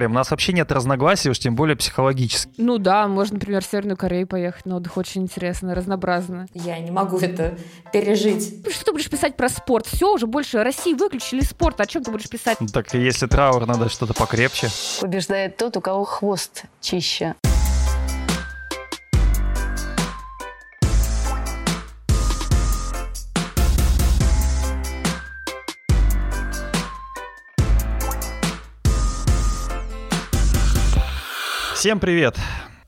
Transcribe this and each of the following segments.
У нас вообще нет разногласий, уж тем более психологически. Ну да, можно, например, в Северную Корею поехать на отдых. Очень интересно, разнообразно. Я не могу это пережить. Что ты будешь писать про спорт? Все, уже больше России выключили спорт. О чем ты будешь писать? Так если траур, надо что-то покрепче. Побеждает тот, у кого хвост чище. Всем привет!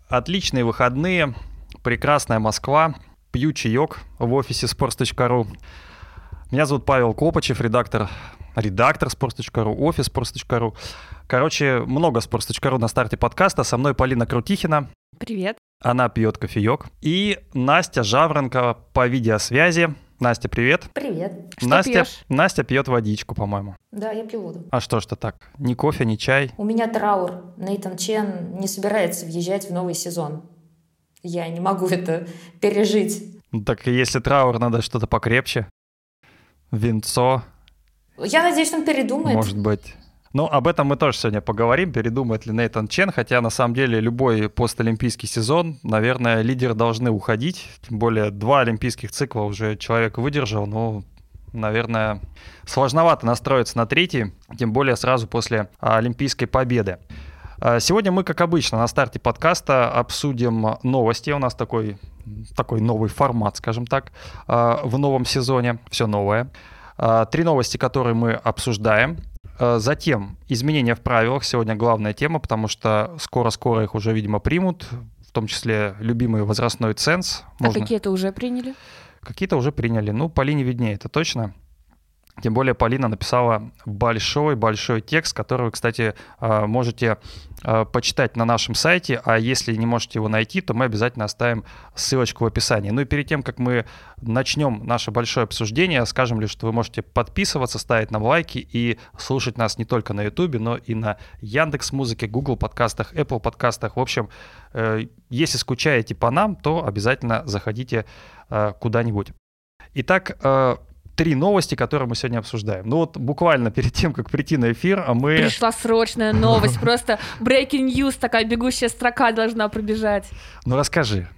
Отличные выходные, прекрасная Москва, пью чаек в офисе sports.ru. Меня зовут Павел Копачев, редактор, редактор sports.ru, офис sports.ru. Короче, много sports.ru на старте подкаста. Со мной Полина Крутихина. Привет. Она пьет кофеек. И Настя Жаворонкова по видеосвязи. Настя, привет. Привет. Что Настя, пьешь? Настя пьет водичку, по-моему. Да, я пью воду. А что ж то так? Ни кофе, ни чай. У меня траур. Нейтан Чен не собирается въезжать в новый сезон. Я не могу это пережить. Ну, Так если траур, надо что-то покрепче. Винцо, Я надеюсь, он передумает. может быть. Ну, об этом мы тоже сегодня поговорим, передумает ли Нейтан Чен, хотя на самом деле любой постолимпийский сезон, наверное, лидеры должны уходить, тем более два олимпийских цикла уже человек выдержал, ну, наверное, сложновато настроиться на третий, тем более сразу после а, олимпийской победы. А, Сегодня мы, как обычно, на старте подкаста обсудим новости. У нас такой, такой новый формат, скажем так, а, в новом сезоне. Все новое. Три новости, которые мы обсуждаем. А, Затем изменения в правилах. Сегодня главная тема, потому что скоро-скоро их уже, видимо, примут. В том числе любимый возрастной ценз. А Можно- какие-то уже приняли? Какие-то уже приняли. Ну, Полине виднее, это точно. Тем более Полина написала большой-большой текст, который вы, кстати, э, можете э, почитать на нашем сайте, а если не можете его найти, то мы обязательно оставим ссылочку в описании. Ну и перед тем, как мы начнем наше большое обсуждение, скажем лишь, что вы можете подписываться, ставить нам лайки и слушать нас не только на YouTube, но и на Яндекс Музыке, Google подкастах, Apple подкастах. В общем, э, если скучаете по нам, то обязательно заходите э, куда-нибудь. Итак, э, три новости, которые мы сегодня обсуждаем. Ну вот буквально перед тем, как прийти на эфир, а мы... Пришла срочная новость, просто breaking news, такая бегущая строка должна пробежать. Ну расскажи.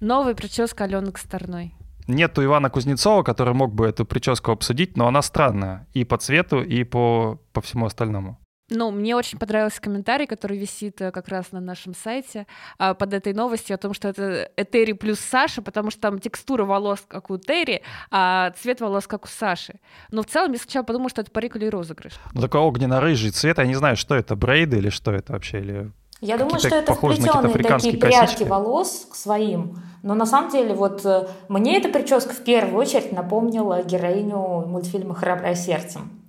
Новая прическа Алены Косторной. Нету Ивана Кузнецова, который мог бы эту прическу обсудить, но она странная и по цвету, и по, по всему остальному. Ну, мне очень понравился комментарий, который висит э, как раз на нашем сайте а, под этой новостью о том, что это Этери плюс Саша, потому что там текстура волос как у Терри, а цвет волос как у Саши. Но в целом я сначала подумала, что это парик или розыгрыш. Ну такой огненно-рыжий цвет, я не знаю, что это, брейды или что это вообще, или... Я думаю, что это вплетенные такие прядки косички. волос к своим. Но на самом деле вот э, мне эта прическа в первую очередь напомнила героиню мультфильма «Храброе сердцем».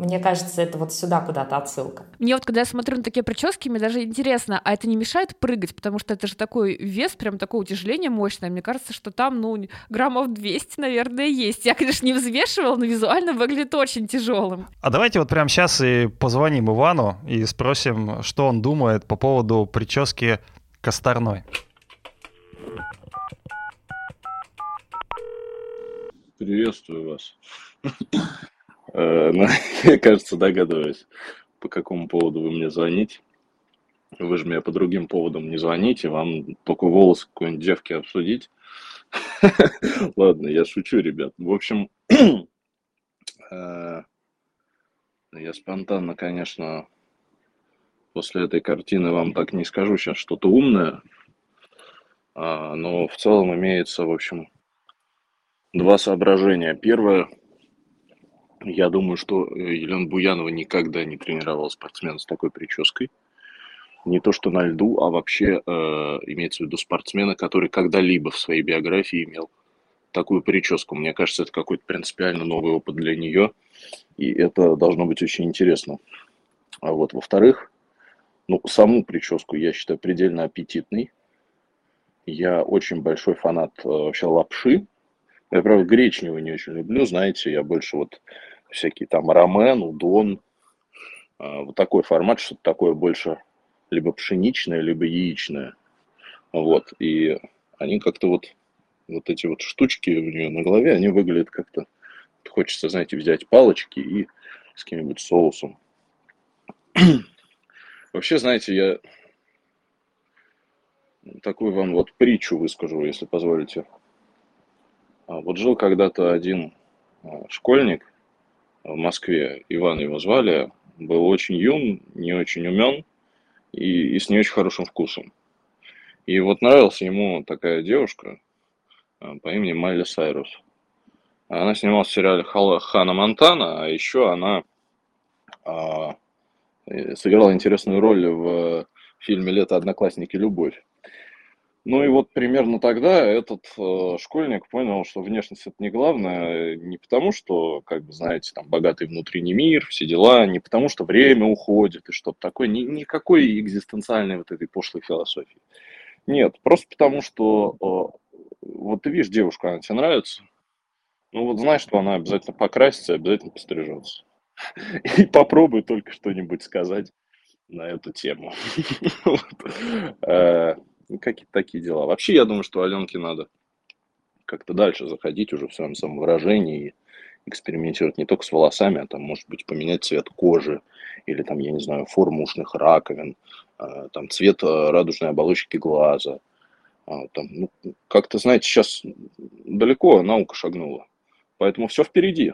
Мне кажется, это вот сюда куда-то отсылка. Мне вот, когда я смотрю на такие прически, мне даже интересно, а это не мешает прыгать? Потому что это же такой вес, прям такое утяжеление мощное. Мне кажется, что там, ну, граммов 200, наверное, есть. Я, конечно, не взвешивала, но визуально выглядит очень тяжелым. А давайте вот прямо сейчас и позвоним Ивану и спросим, что он думает по поводу прически Косторной. Приветствую вас. Э, ну, Я, кажется, догадываюсь, по какому поводу вы мне звоните. Вы же мне по другим поводам не звоните, вам только волос какой-нибудь девки обсудить. Ладно, я шучу, ребят. В общем, э, я спонтанно, конечно, после этой картины вам так не скажу сейчас что-то умное, а, но в целом имеется, в общем, Два соображения. Первое, я думаю, что э, Елена Буянова никогда не тренировала спортсмена с такой прической. Не то что на льду, а вообще э, имеется в виду спортсмена, который когда-либо в своей биографии имел такую прическу. Мне кажется, это какой-то принципиально новый опыт для нее, и это должно быть очень интересно. А вот, во-вторых, ну, саму прическу я считаю предельно аппетитной. Я очень большой фанат э, вообще лапши, я, правда, гречневый не очень люблю, знаете, я больше вот всякие там рамен, удон, а, вот такой формат, что-то такое больше либо пшеничное, либо яичное. Вот, и они как-то вот, вот эти вот штучки у нее на голове, они выглядят как-то, хочется, знаете, взять палочки и с каким-нибудь соусом. Вообще, знаете, я такую вам вот притчу выскажу, если позволите. А, вот жил когда-то один а, школьник в Москве, Иван его звали, был очень юн, не очень умен и, и с не очень хорошим вкусом. И вот нравилась ему такая девушка а, по имени Майли Сайрус. Она снималась в сериале Хана Монтана, а еще она а, сыграла интересную роль в фильме «Лето, одноклассники, любовь». Ну и вот примерно тогда этот э, школьник понял, что внешность это не главное, не потому что, как бы знаете, там богатый внутренний мир, все дела, не потому что время уходит и что-то такое, ни, никакой экзистенциальной вот этой пошлой философии. Нет, просто потому что э, вот ты видишь девушку, она тебе нравится, ну вот знаешь, что она обязательно покрасится, обязательно пострижется. И попробуй только что-нибудь сказать на эту тему. Ну, какие-то такие дела. Вообще, я думаю, что Аленке надо как-то дальше заходить уже в своем самовыражении и экспериментировать не только с волосами, а там, может быть, поменять цвет кожи или там, я не знаю, форму ушных раковин, а, там, цвет а, радужной оболочки глаза. А, там, ну, как-то, знаете, сейчас далеко наука шагнула. Поэтому все впереди.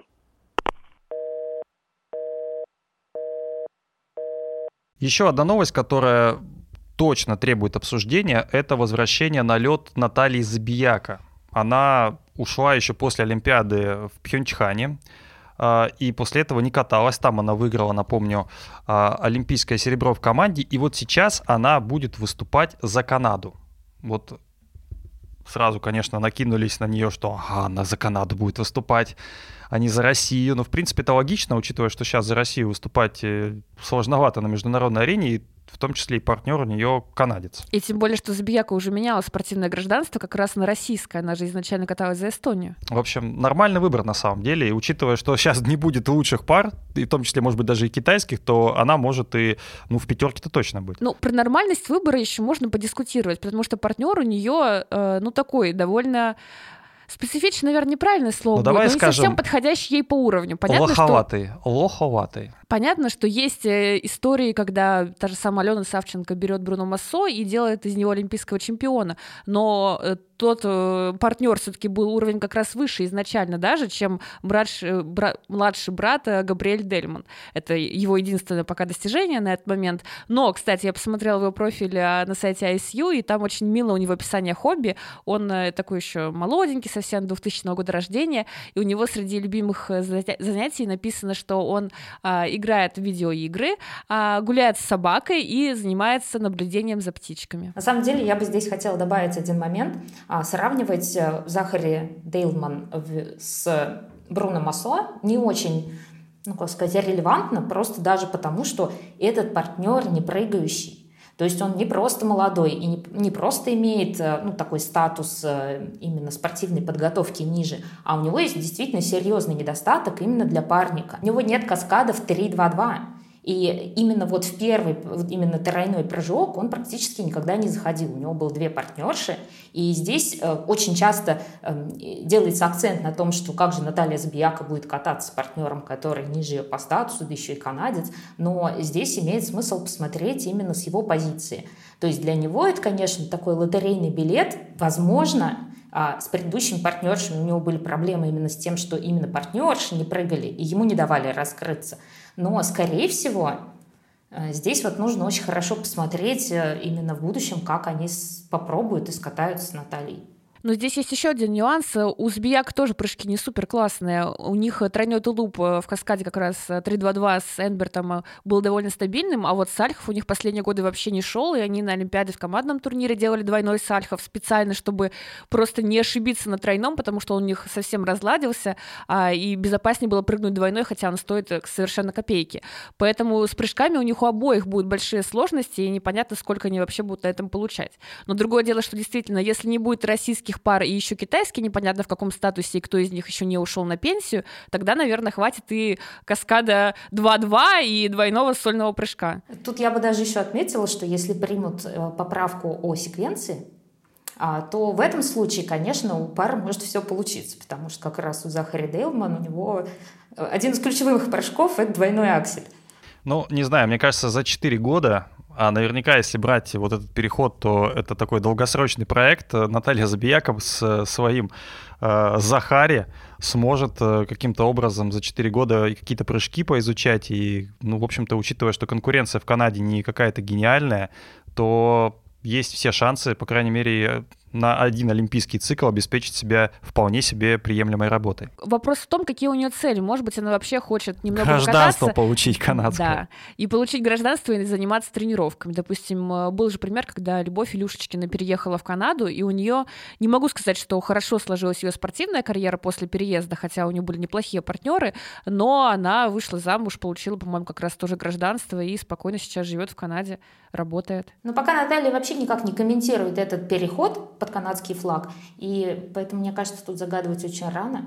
Еще одна новость, которая точно требует обсуждения, это возвращение на лед Натальи Забияка. Она ушла еще после Олимпиады в Пхенчхане, а, и после этого не каталась. Там она выиграла, напомню, а, олимпийское серебро в команде. И вот сейчас она будет выступать за Канаду. Вот сразу, конечно, накинулись на нее, что ага, она за Канаду будет выступать, а не за Россию. Но, в принципе, это логично, учитывая, что сейчас за Россию выступать э, сложновато на международной арене. И в том числе и партнер у нее канадец. И тем более, что Забияка уже меняла спортивное гражданство как раз на российское. Она же изначально каталась за Эстонию. В общем, нормальный выбор на самом деле. И учитывая, что сейчас не будет лучших пар, и в том числе, может быть, даже и китайских, то она может и ну, в пятерке-то точно быть. Ну, про нормальность выбора еще можно подискутировать, потому что партнер у нее, э, ну, такой довольно Специфичный, наверное, неправильное слово, ну, давай но скажем, не совсем подходящий ей по уровню. Понятно, лоховатый, что... лоховатый. Понятно, что есть э, истории, когда та же самая Алена Савченко берет Бруно Массо и делает из него олимпийского чемпиона, но э, тот э, партнер все-таки был уровень как раз выше изначально даже, чем младший, бра, младший брат э, Габриэль Дельман. Это его единственное пока достижение на этот момент. Но, кстати, я посмотрела его профиль э, на сайте ISU, и там очень мило у него описание хобби. Он э, такой еще молоденький, совсем 2000 года рождения, и у него среди любимых э, занятий написано, что он э, играет в видеоигры, э, гуляет с собакой и занимается наблюдением за птичками. На самом деле, я бы здесь хотела добавить один момент — а сравнивать э, Захари Дейлман с Бруно Массо не очень ну, как сказать, релевантно, просто даже потому, что этот партнер не прыгающий. То есть он не просто молодой и не, не просто имеет э, ну, такой статус э, именно спортивной подготовки ниже, а у него есть действительно серьезный недостаток именно для парника. У него нет каскадов 3-2-2. И именно вот в первый, именно тройной прыжок он практически никогда не заходил. У него было две партнерши. И здесь э, очень часто э, делается акцент на том, что как же Наталья Забияка будет кататься с партнером, который ниже ее по статусу, да еще и канадец. Но здесь имеет смысл посмотреть именно с его позиции. То есть для него это, конечно, такой лотерейный билет. Возможно, а с предыдущим партнершем у него были проблемы именно с тем, что именно партнерши не прыгали, и ему не давали раскрыться. Но, скорее всего, э, здесь вот нужно очень хорошо посмотреть э, именно в будущем, как они попробуют и скатаются с Натальей. Но здесь есть еще один нюанс. У Збияк тоже прыжки не супер классные. У них тройной тулуп э, в каскаде как раз 3-2-2 с Энбертом был довольно стабильным, а вот Сальхов у них последние годы вообще не шел, и они на Олимпиаде в командном турнире делали двойной Сальхов специально, чтобы просто не ошибиться на тройном, потому что он у них совсем разладился, а, и безопаснее было прыгнуть двойной, хотя он стоит э, совершенно копейки. Поэтому с прыжками у них у обоих будут большие сложности, и непонятно, сколько они вообще будут на этом получать. Но другое дело, что действительно, если не будет российских российских пар и еще китайский, непонятно в каком статусе, и кто из них еще не ушел на пенсию, тогда, наверное, хватит и каскада 2-2 и двойного сольного прыжка. Тут я бы даже еще отметила, что если примут э, поправку о секвенции, а, то в этом случае, конечно, у пары может все получиться, потому что как раз у Захари Дейлман у него э, один из ключевых прыжков — это двойной аксель. Ну, не знаю, мне кажется, за 4 года А наверняка, если брать вот этот переход, то это такой долгосрочный проект. Наталья Забияков с своим э, Захари сможет э, каким-то образом за 4 года какие-то прыжки поизучать. И, ну, в общем-то, учитывая, что конкуренция в Канаде не какая-то гениальная, то есть все шансы, по крайней мере, на один олимпийский цикл обеспечить себя вполне себе приемлемой работой. Вопрос в том, какие у нее цели. Может быть, она вообще хочет немного Гражданство покататься. получить канадское. Да, и получить гражданство и заниматься тренировками. Допустим, э, был же пример, когда Любовь Илюшечкина переехала в Канаду, и у нее, не могу сказать, что хорошо сложилась ее спортивная карьера после переезда, хотя у нее были неплохие партнеры, но она вышла замуж, получила, по-моему, как раз тоже гражданство и спокойно сейчас живет в Канаде, работает. Но пока Наталья вообще никак не комментирует этот переход под канадский флаг, и поэтому, мне кажется, тут загадывать очень рано,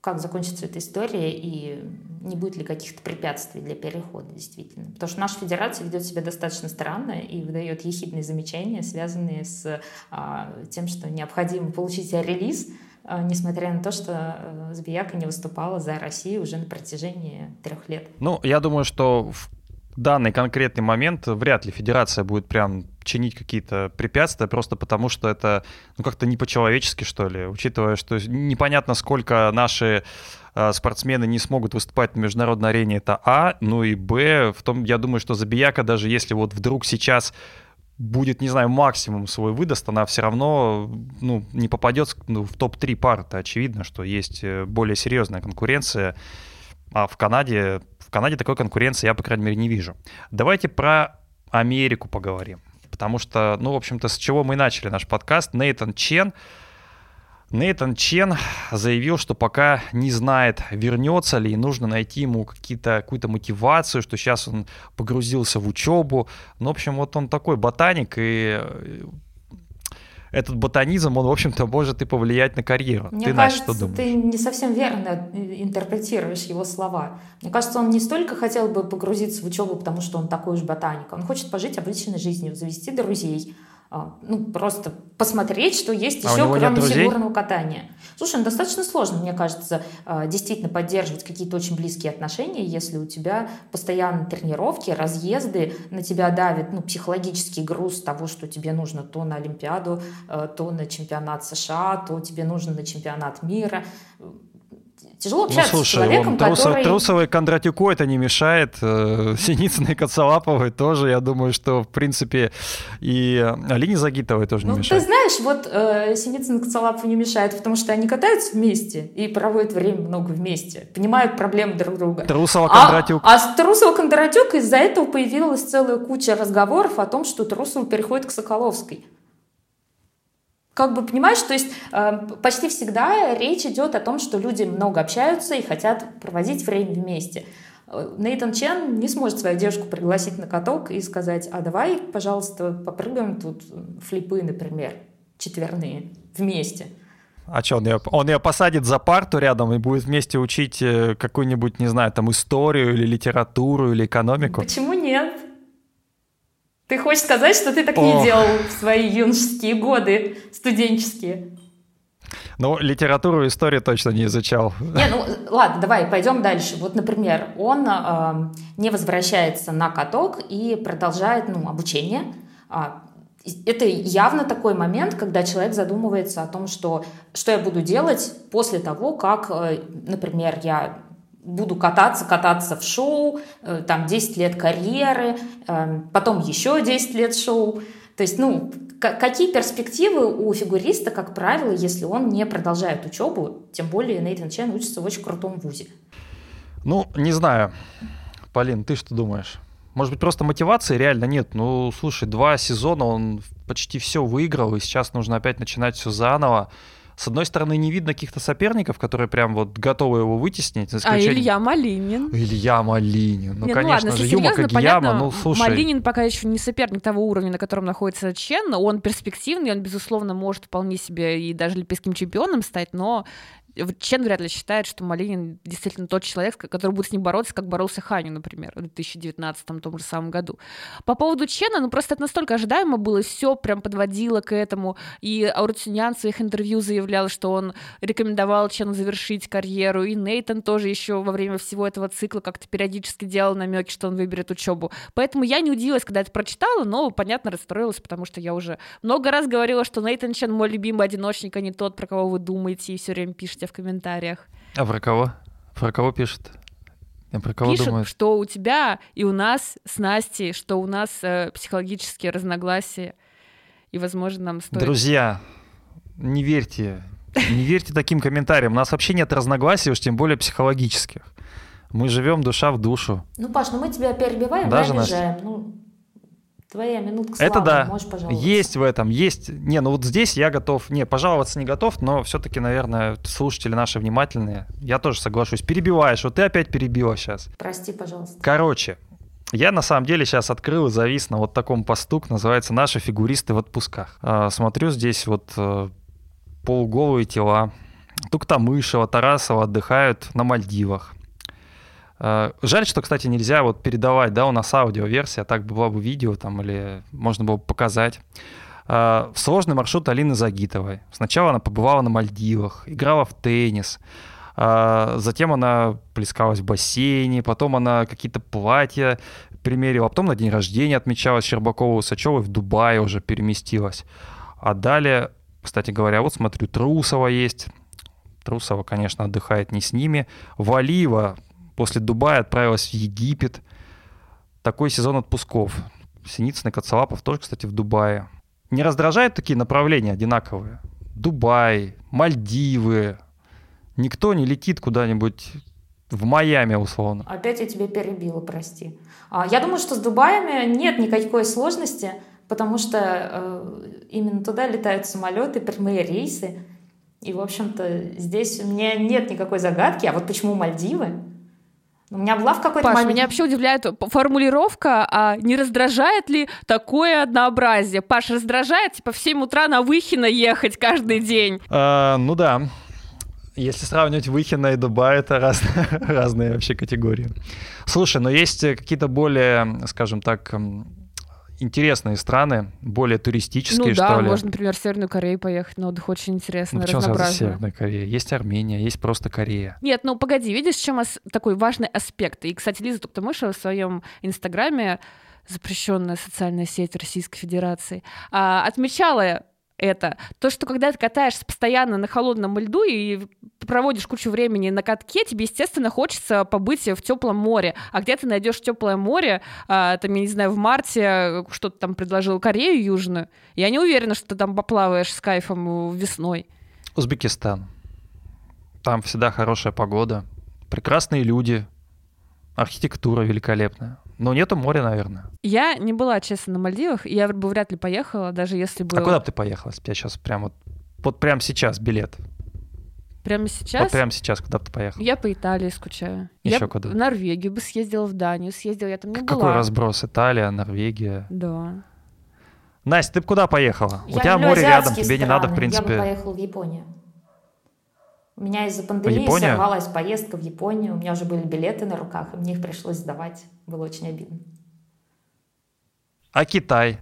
как закончится эта история и не будет ли каких-то препятствий для перехода, действительно. Потому что наша федерация ведет себя достаточно странно и выдает ехидные замечания, связанные с а, тем, что необходимо получить релиз, а, несмотря на то, что а, Збияка не выступала за Россию уже на протяжении трех лет. Ну, я думаю, что в данный конкретный момент вряд ли федерация будет прям чинить какие-то препятствия, просто потому что это ну, как-то не по-человечески, что ли, учитывая, что непонятно, сколько наши э, спортсмены не смогут выступать на международной арене, это А, ну и Б, в том, я думаю, что Забияка, даже если вот вдруг сейчас будет, не знаю, максимум свой выдаст, она все равно ну, не попадет ну, в топ-3 пар. Это очевидно, что есть э, более серьезная конкуренция. А в Канаде, в Канаде такой конкуренции я, по крайней мере, не вижу. Давайте про Америку поговорим потому что, ну, в общем-то, с чего мы начали наш подкаст, Нейтан Чен, Нейтан Чен заявил, что пока не знает, вернется ли, и нужно найти ему какую-то мотивацию, что сейчас он погрузился в учебу. Ну, в общем, вот он такой ботаник, и этот ботанизм, он, в общем-то, может и повлиять на карьеру. Мне ты, кажется, Настя, что думаешь? ты не совсем верно интерпретируешь его слова. Мне кажется, он не столько хотел бы погрузиться в учебу, потому что он такой уж ботаник. Он хочет пожить обычной жизнью, завести друзей, а, ну, просто посмотреть, что есть а еще, кроме фигурного катания. Слушай, ну, достаточно сложно, мне кажется, а, действительно поддерживать какие-то очень близкие отношения, если у тебя постоянно тренировки, разъезды, на тебя давит ну, психологический груз того, что тебе нужно то на Олимпиаду, а, то на чемпионат США, то тебе нужно на чемпионат мира Тяжело общаться ну, слушай, с человеком, Трусов, который... Трусовой Кондратюку это не мешает. Э, Синицыной Коцелаповой тоже, я думаю, что, в принципе, и Алине Загитовой тоже ну, не мешает. ты знаешь, вот э, Синицына Коцелапова не мешает, потому что они катаются вместе и проводят время много вместе, понимают проблемы друг друга. Трусова Кондратюк. А, а с Трусова Кондратюк из-за этого появилась целая куча разговоров о том, что Трусова переходит к Соколовской. Как бы понимаешь, то есть э, почти всегда речь идет о том, что люди много общаются и хотят проводить время вместе. Э, Нейтан Чен не сможет свою девушку пригласить на каток и сказать, а давай, пожалуйста, попрыгаем тут флипы, например, четверные, вместе. А что, он ее, он ее посадит за парту рядом и будет вместе учить э, какую-нибудь, не знаю, там историю или литературу или экономику? Почему нет? Ты хочешь сказать, что ты так О. не делал в свои юношеские годы, студенческие? Ну, литературу и историю точно не изучал. Не, ну ладно, давай пойдем дальше. Вот, например, он э, не возвращается на каток и продолжает ну, обучение. А, это явно такой момент, когда человек задумывается о том, что, что я буду делать после того, как, э, например, я буду кататься, кататься в шоу, э, там 10 лет карьеры, э, потом еще 10 лет шоу. То есть, ну, какие перспективы у фигуриста, как правило, если он не продолжает учебу, тем более Нейтан Чен учится в очень крутом вузе? Ну, не знаю. Полин, ты что думаешь? Может быть, просто мотивации реально нет. Ну, слушай, два сезона он почти все выиграл, и сейчас нужно опять начинать все заново с одной стороны, не видно каких-то соперников, которые прям вот готовы его вытеснить. А Илья Малинин? Илья Малинин. Ну, Нет, конечно ну, ладно, же, Юма Кагияма, понятно, ну, слушай. Малинин пока еще не соперник того уровня, на котором находится Чен. Он перспективный, он, безусловно, может вполне себе и даже олимпийским чемпионом стать, но Чен вряд ли считает, что Малинин действительно тот человек, который будет с ним бороться, как боролся Ханю, например, в 2019 том же самом году. По поводу Чена, ну просто это настолько ожидаемо было, все прям подводило к этому, и Аурутюнян в своих интервью заявлял, что он рекомендовал Чену завершить карьеру, и Нейтан тоже еще во время всего этого цикла как-то периодически делал намеки, что он выберет учебу. Поэтому я не удивилась, когда это прочитала, но, понятно, расстроилась, потому что я уже много раз говорила, что Нейтан Чен мой любимый одиночник, а не тот, про кого вы думаете и все время пишете в комментариях. А про кого? Про кого пишет? Я про кого Пишут, думаю? что у тебя и у нас с Настей, что у нас э, психологические разногласия, и, возможно, нам стоит... Друзья, не верьте, не верьте таким комментариям. У нас вообще нет разногласий, уж тем более психологических. Мы живем душа в душу. Ну, Паш, ну мы тебя перебиваем, Даже да, Настя. обижаем. Ну, твоя минутка славы, Это да, можешь пожаловаться. есть в этом, есть. Не, ну вот здесь я готов, не, пожаловаться не готов, но все-таки, наверное, слушатели наши внимательные. Я тоже соглашусь. Перебиваешь, вот ты опять перебила сейчас. Прости, пожалуйста. Короче, я на самом деле сейчас открыл и завис на вот таком посту, называется «Наши фигуристы в отпусках». А, Смотрю здесь вот э, полуголые тела. Туктамышева, Тарасова отдыхают на Мальдивах. Э, Жаль, что, кстати, нельзя вот передавать, да, у нас аудиоверсия, так была бы видео там или можно было бы показать. Э, Сложный маршрут Алины Загитовой. Сначала она побывала на Мальдивах, играла в теннис, а, Затем она плескалась в бассейне, потом она какие-то платья примерила, а потом на день рождения отмечалась Щербакова Усачевой в Дубае уже переместилась. А далее, кстати говоря, вот смотрю, Трусова есть. Трусова, конечно, отдыхает не с ними. Валиева после Дубая отправилась в Египет. Такой сезон отпусков. Синицын и Коцалапов тоже, кстати, в Дубае. Не раздражают такие направления одинаковые? Дубай, Мальдивы. Никто не летит куда-нибудь в Майами, условно. Опять я тебя перебила, прости. А, Я думаю, что с Дубаями нет никакой сложности, потому что э, именно туда летают самолеты, прямые рейсы. И, в общем-то, здесь у меня нет никакой загадки. А вот почему Мальдивы? У меня была в какой-то Паш, момент... меня вообще удивляет формулировка, а не раздражает ли такое однообразие? Паш, раздражает, типа, в 7 утра на Выхино ехать каждый день? А, ну да. Если сравнивать Выхина и Дубай, это раз- разные вообще категории. Слушай, но есть э, какие-то более, скажем так, интересные страны, более туристические, ну да, что ли. можно, например, в Северную Корею поехать на отдых, очень интересно, Ну, почему сразу разнообразно. Северная Корея? Есть Армения, есть просто Корея. Нет, ну погоди, видишь, чем ос- такой важный аспект? И, кстати, Лиза Туктамышева в своем инстаграме, запрещенная социальная сеть Российской Федерации, а, отмечала это. То, что когда ты катаешься постоянно на холодном льду и проводишь кучу времени на катке, тебе, естественно, хочется побыть в теплом море. А где ты найдешь теплое море, а, там, я не знаю, в марте что-то там предложил Корею Южную, я не уверена, что ты там поплаваешь с кайфом весной. Узбекистан. Там всегда хорошая погода, прекрасные люди, архитектура великолепная. Но нету моря, наверное. Я не была, честно, на Мальдивах, и я бы вряд ли поехала, даже если бы А куда бы ты поехала? тебя сейчас прям вот, вот прям сейчас билет. прямо Вот сейчас прям сейчас, куда бы ты поехала? я по Италии скучаю. Ещё я куда? в Норвегию бы съездила, в Данию съездила, я там не Какой была. разброс? Италия, Норвегия. Да. Настя, ты бы куда поехала? Я У тебя море рядом, тебе не надо, в страны. принципе... Я бы поехала в Японию. У меня из-за пандемии сорвалась поездка в Японию. У меня уже были билеты на руках, и мне их пришлось сдавать. Было очень обидно. А Китай?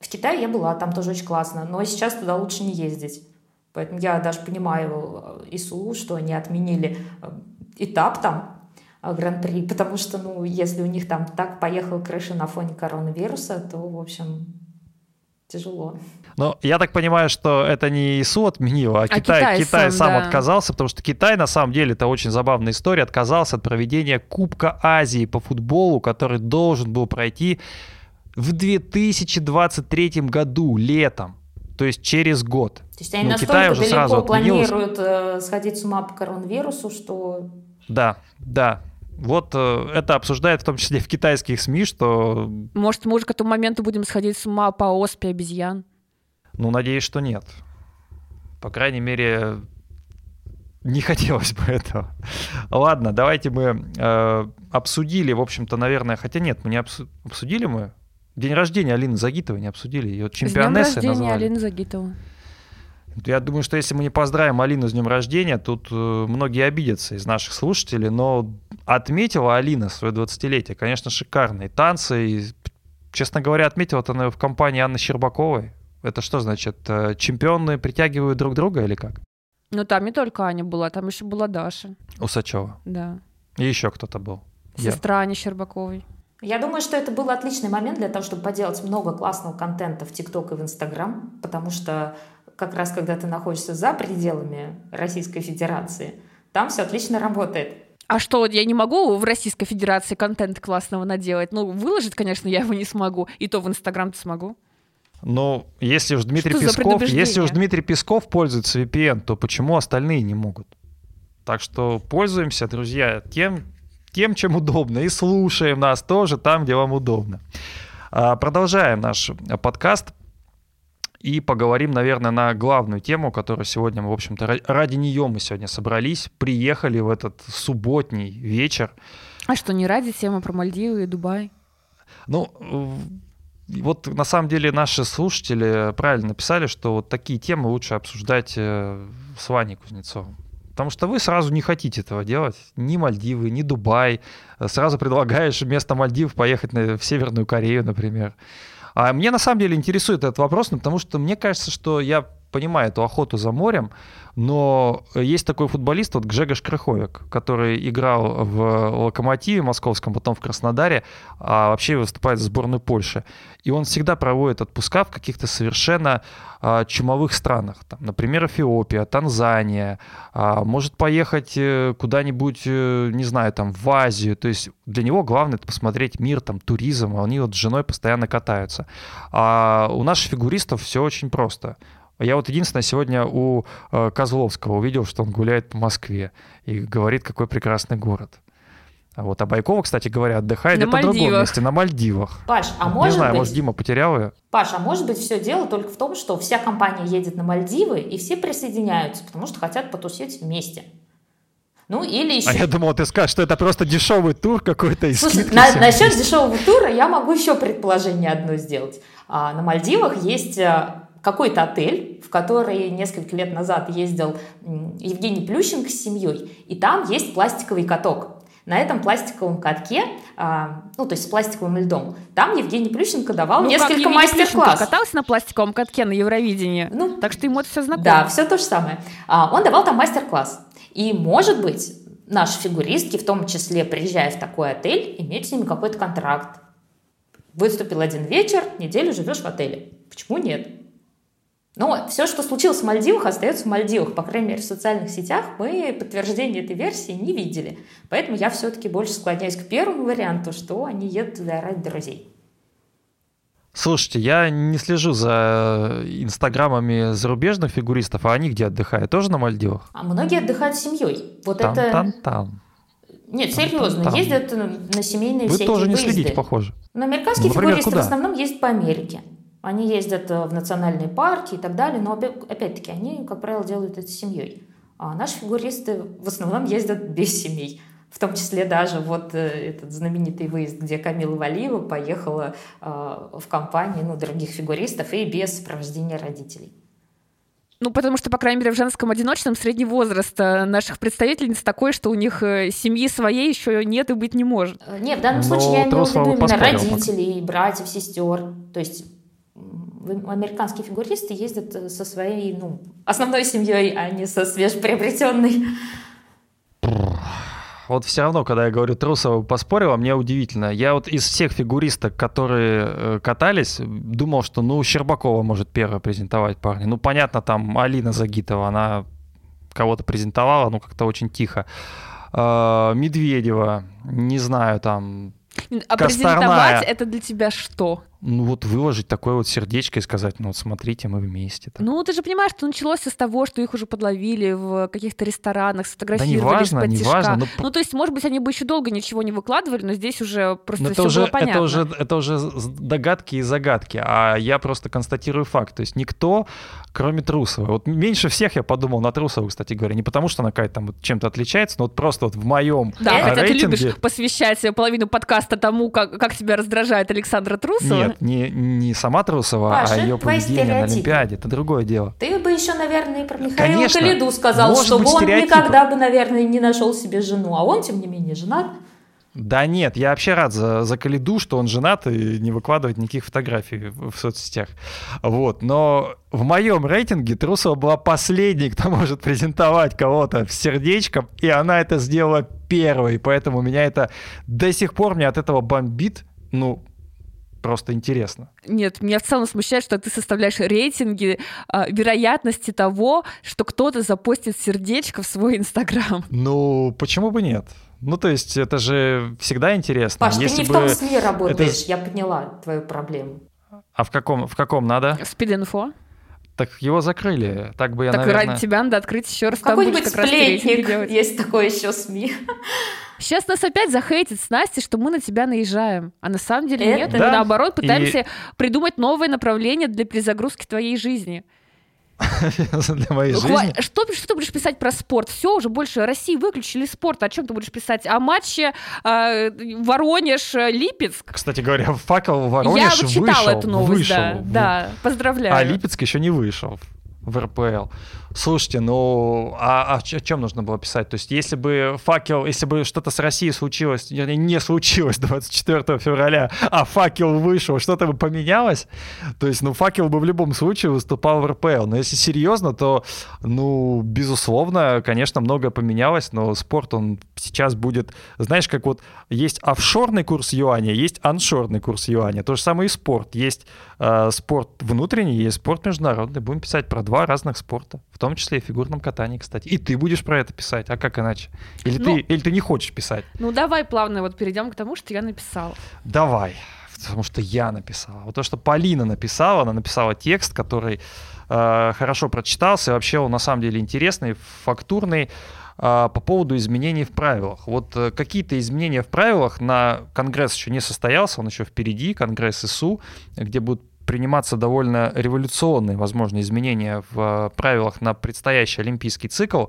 В Китае я была, там тоже очень классно, но сейчас туда лучше не ездить. Поэтому я даже понимаю э, ИСУ, что они отменили э, этап там, э, Гран-при, потому что, ну, если у них там так поехала крыша на фоне коронавируса, то, в общем, тяжело. Ну, я так понимаю, что это не ИСУ отменил, а, Китай, Китай Китай сам, сам да. отказался, потому что Китай, на самом деле, это очень забавная история, отказался от проведения Кубка Азии по футболу, который должен был пройти в 2023 году, летом, то есть через год. То есть они Ну, настолько Китай уже далеко сразу отменилось. планируют э, сходить с ума по коронавирусу, что Да, да. Вот э, это обсуждают в том числе в китайских СМИ, что, Может, мы уже к этому моменту будем сходить с ума по оспе обезьян? ну, надеюсь, что нет. По крайней мере, не хотелось бы этого. Ладно, давайте мы э, обсудили, в общем-то, наверное, хотя нет, мы не обсу- обсудили мы. День рождения Алины Загитовой не обсудили, ее С днем чемпионессой рождения назвали. Алины Загитова. Я думаю, что если мы не поздравим Алину с днем рождения, тут э, многие обидятся из наших слушателей, но отметила Алина свое 20-летие. Конечно, шикарные танцы. И, честно говоря, отметила это наверное, в компании Анны Щербаковой. Это что значит? э, Чемпионы притягивают друг друга или как? Ну, там не только Аня была, там еще была Даша. Усачева. Да. И еще кто-то был. Я. Сестра Ани Щербаковой. Я думаю, что это был отличный момент для того, чтобы поделать много классного контента в ТикТок и в Инстаграм, потому что как раз когда ты находишься за пределами Российской Федерации, там все отлично работает. А что, вот я не могу в Российской Федерации контент классного наделать? Ну, выложить, конечно, я его не смогу. И то в Инстаграм-то смогу. Но если уж Дмитрий Что Песков, если уж? Дмитрий Песков пользуется VPN, то почему остальные не могут? Так что пользуемся, друзья, тем, тем, чем удобно, и слушаем нас тоже там, где вам удобно. А, Продолжаем наш э, подкаст и поговорим, наверное, на главную тему, которую сегодня мы, в общем-то, ра- ради нее мы сегодня собрались, приехали в этот субботний вечер. А что, не ради темы про Мальдивы и Дубай? Ну, вот на самом деле наши слушатели правильно написали, что вот такие темы лучше обсуждать э, с Ваней Кузнецовым. Потому что вы сразу не хотите этого делать. Ни Мальдивы, ни Дубай. Сразу предлагаешь вместо Мальдив поехать на- в Северную Корею, например. А мне на самом деле интересует этот вопрос, ну, потому что мне кажется, что я понимаю эту охоту за морем, но есть такой футболист, вот Гжегош Крыховик, который играл в Локомотиве московском, потом в Краснодаре, а вообще выступает за сборную Польши. И он всегда проводит отпуска в каких-то совершенно а, чумовых странах. Там, например, Эфиопия, Танзания. а, может поехать э, куда-нибудь, э, не знаю, там, в Азию. То есть для него главное это посмотреть мир, там, туризм. а Они вот с женой постоянно катаются. А у наших фигуристов все очень просто. Я вот единственное сегодня у э, Козловского увидел, что он гуляет по Москве и говорит, какой прекрасный город. А вот а Байкова, кстати говоря, отдыхает На где-то в другом Мальдивах. месте, на Мальдивах. Паш, а не может знаю, быть, может, Дима потерял ее? Паш, а может быть все дело только в том, что вся компания едет на Мальдивы и все присоединяются, потому что хотят потусить вместе. Ну или еще... А я думал, ты скажешь, что это просто дешевый тур какой-то и Слушай, на- насчет дешевого тура я могу еще предположение одно сделать. А, на Мальдивах есть а, какой-то отель, в который несколько лет назад ездил Евгений Плющенко с семьей, и там есть пластиковый каток. На этом пластиковом катке, а, ну, то есть с пластиковым льдом, там Евгений Плющенко давал Ну, несколько мастер-классов. катался на пластиковом катке на Евровидении. Ну, Так что ему это все знакомо. Да, все то же самое. А, Он давал там мастер-класс. И, может быть, наши фигуристки, в том числе, приезжая в такой отель, имеют с ними какой-то контракт. Выступил один вечер, неделю живешь в отеле. Почему нет? Но все, что случилось в Мальдивах, остается в Мальдивах. По крайней мере, в социальных сетях мы подтверждения этой версии не видели. Поэтому я все-таки больше склоняюсь к первому варианту, что они едут туда ради друзей. Слушайте, я не слежу за инстаграмами зарубежных фигуристов, а они где отдыхают? Тоже на Мальдивах? А многие отдыхают с семьей. Вот Там, это... там, там. Нет, серьезно, там, ездят на семейные Вы всякие тоже не выезды. следите, похоже. Но американские Ну, например, фигуристы куда? в основном ездят по Америке. Они ездят э, в национальные парки и так далее, но опя- опять-таки они, как правило, делают это с семьей. А наши фигуристы в основном ездят без семей. В том числе даже вот э, этот знаменитый выезд, где Камила Валиева поехала э, в компании ну, других фигуристов и без сопровождения родителей. Ну, потому что, по крайней мере, в женском одиночном средний возраст наших представительниц такой, что у них семьи своей еще нет и быть не может. Нет, в данном Но случае я имею в виду именно родителей, братьев, сестер. То есть американские фигуристы ездят э, со своей ну, основной семьей, а не со свежеприобретенной. Вот все равно, когда я говорю Трусова поспорила, мне удивительно. Я вот из всех фигуристок, которые э, катались, думал, что ну Щербакова может первая презентовать парня. Ну понятно, там Алина Загитова, она кого-то презентовала, ну как-то очень тихо. А, Медведева, не знаю, там, А Косторная. презентовать это для тебя что? Ну вот выложить такое вот сердечко и сказать, ну вот смотрите, мы вместе. там. Ну, ты же понимаешь, что началось с того, что их уже подловили в каких-то ресторанах, да сфотографировали неважно, из-под тишка. неважно. Ну, Ну, то есть, может быть, они бы еще долго ничего не выкладывали, но здесь уже просто Ну, все это уже, было понятно. это уже, это уже догадки и загадки, а я просто констатирую факт. То есть никто, кроме Трусовой. Вот меньше всех я подумал на Трусову, кстати говоря, не потому что она какая-то там чем-то отличается, но вот просто вот в моем Да, хотя ты рейтинге... любишь посвящать половину подкаста тому, как, как тебя раздражает Александра Трусова. Нет, не, не сама Трусова, Паша, а ее поведение на. Олимпиаде. Это другое дело. Ты бы еще, наверное, про Михаила Конечно. Калиду сказал, Может что быть, он никогда бы, наверное, не нашел себе жену, а он, тем не менее, женат. Да нет, я вообще рад за, за Калиду, что он женат и не выкладывает никаких фотографий в, в соцсетях. Вот. Но в моем рейтинге Трусова была последней, кто может презентовать кого-то с сердечком, и она это сделала первой. Поэтому меня это до сих пор мне от этого бомбит. Ну, просто интересно. Нет, меня в целом смущает, что ты составляешь рейтинги а, вероятности того, что кто-то запостит сердечко в свой Инстаграм. Ну, почему бы нет? Ну, то есть, это же всегда интересно. Паш, ты Если не в бы- том СМИ работаешь, это- я поняла твою проблему. А в каком, в каком надо? Спид-инфо. Так его закрыли. Так бы я, так наверное... ради тебя надо открыть еще раз. Какой-нибудь как раз сплетник, делать. есть такое еще СМИ. Сейчас нас опять захейтит с Настей, что мы на тебя наезжаем. А на самом деле Это- нет. Мы Да. наоборот пытаемся И- придумать новое направление для перезагрузки твоей жизни. для моей жизни. Что, что ты будешь писать про спорт? Все, уже больше России выключили спорт. О чем ты будешь писать? О матче э, Воронеж-Липецк? Кстати говоря, факел Воронеж Я вот читала вышел, эту новость, вышел. да. Да, поздравляю. А Липецк еще не вышел в РПЛ. Слушайте, ну а, а о чем нужно было писать? То есть, если бы факел, если бы что-то с Россией случилось, не случилось 24 февраля, а факел вышел, что-то бы поменялось, то есть, ну, факел бы в любом случае выступал в РПЛ. Но если серьезно, то, ну, безусловно, конечно, многое поменялось, но спорт, он сейчас будет, знаешь, как вот есть офшорный курс юаня, есть аншорный курс юаня. То же самое и спорт. Есть э, спорт внутренний, есть спорт международный. Будем писать про два разных спорта, в том числе и в фигурном катании, кстати. И ты будешь про это писать, а как иначе? Или, Ну- ты, или ты не хочешь писать? Ну давай плавно вот перейдем к тому, что я написала. Давай, потому что я написала. Вот то, что Полина написала, она написала текст, который э, хорошо прочитался, и вообще он на самом деле интересный, фактурный, э, по поводу изменений в правилах. Вот э, какие-то изменения в правилах на Конгресс еще не состоялся, он еще впереди, Конгресс ИСУ, где будут приниматься довольно революционные, возможно, изменения в э, правилах на предстоящий олимпийский цикл.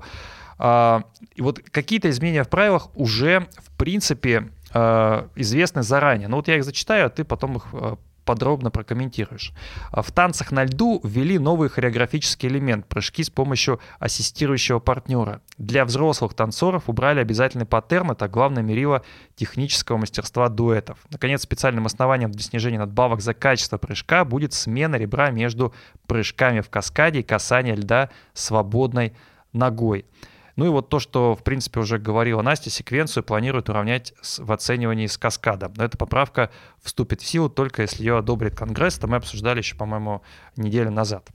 А, И вот какие-то изменения в правилах уже, в принципе, э, известны заранее. Ну вот я их зачитаю, а ты потом их э, подробно прокомментируешь. А В танцах на льду ввели новый хореографический элемент – прыжки с помощью ассистирующего партнера. Для взрослых танцоров убрали обязательный паттерн, это главное мерило технического мастерства дуэтов. Наконец, специальным основанием для снижения надбавок за качество прыжка будет смена ребра между прыжками в каскаде и касание льда свободной ногой. Ну и вот то, что, в принципе, уже говорила Настя, секвенцию планируют уравнять в оценивании с каскадом. Но эта поправка вступит в силу только если ее одобрит Конгресс. Это мы обсуждали еще, по-моему, неделю назад.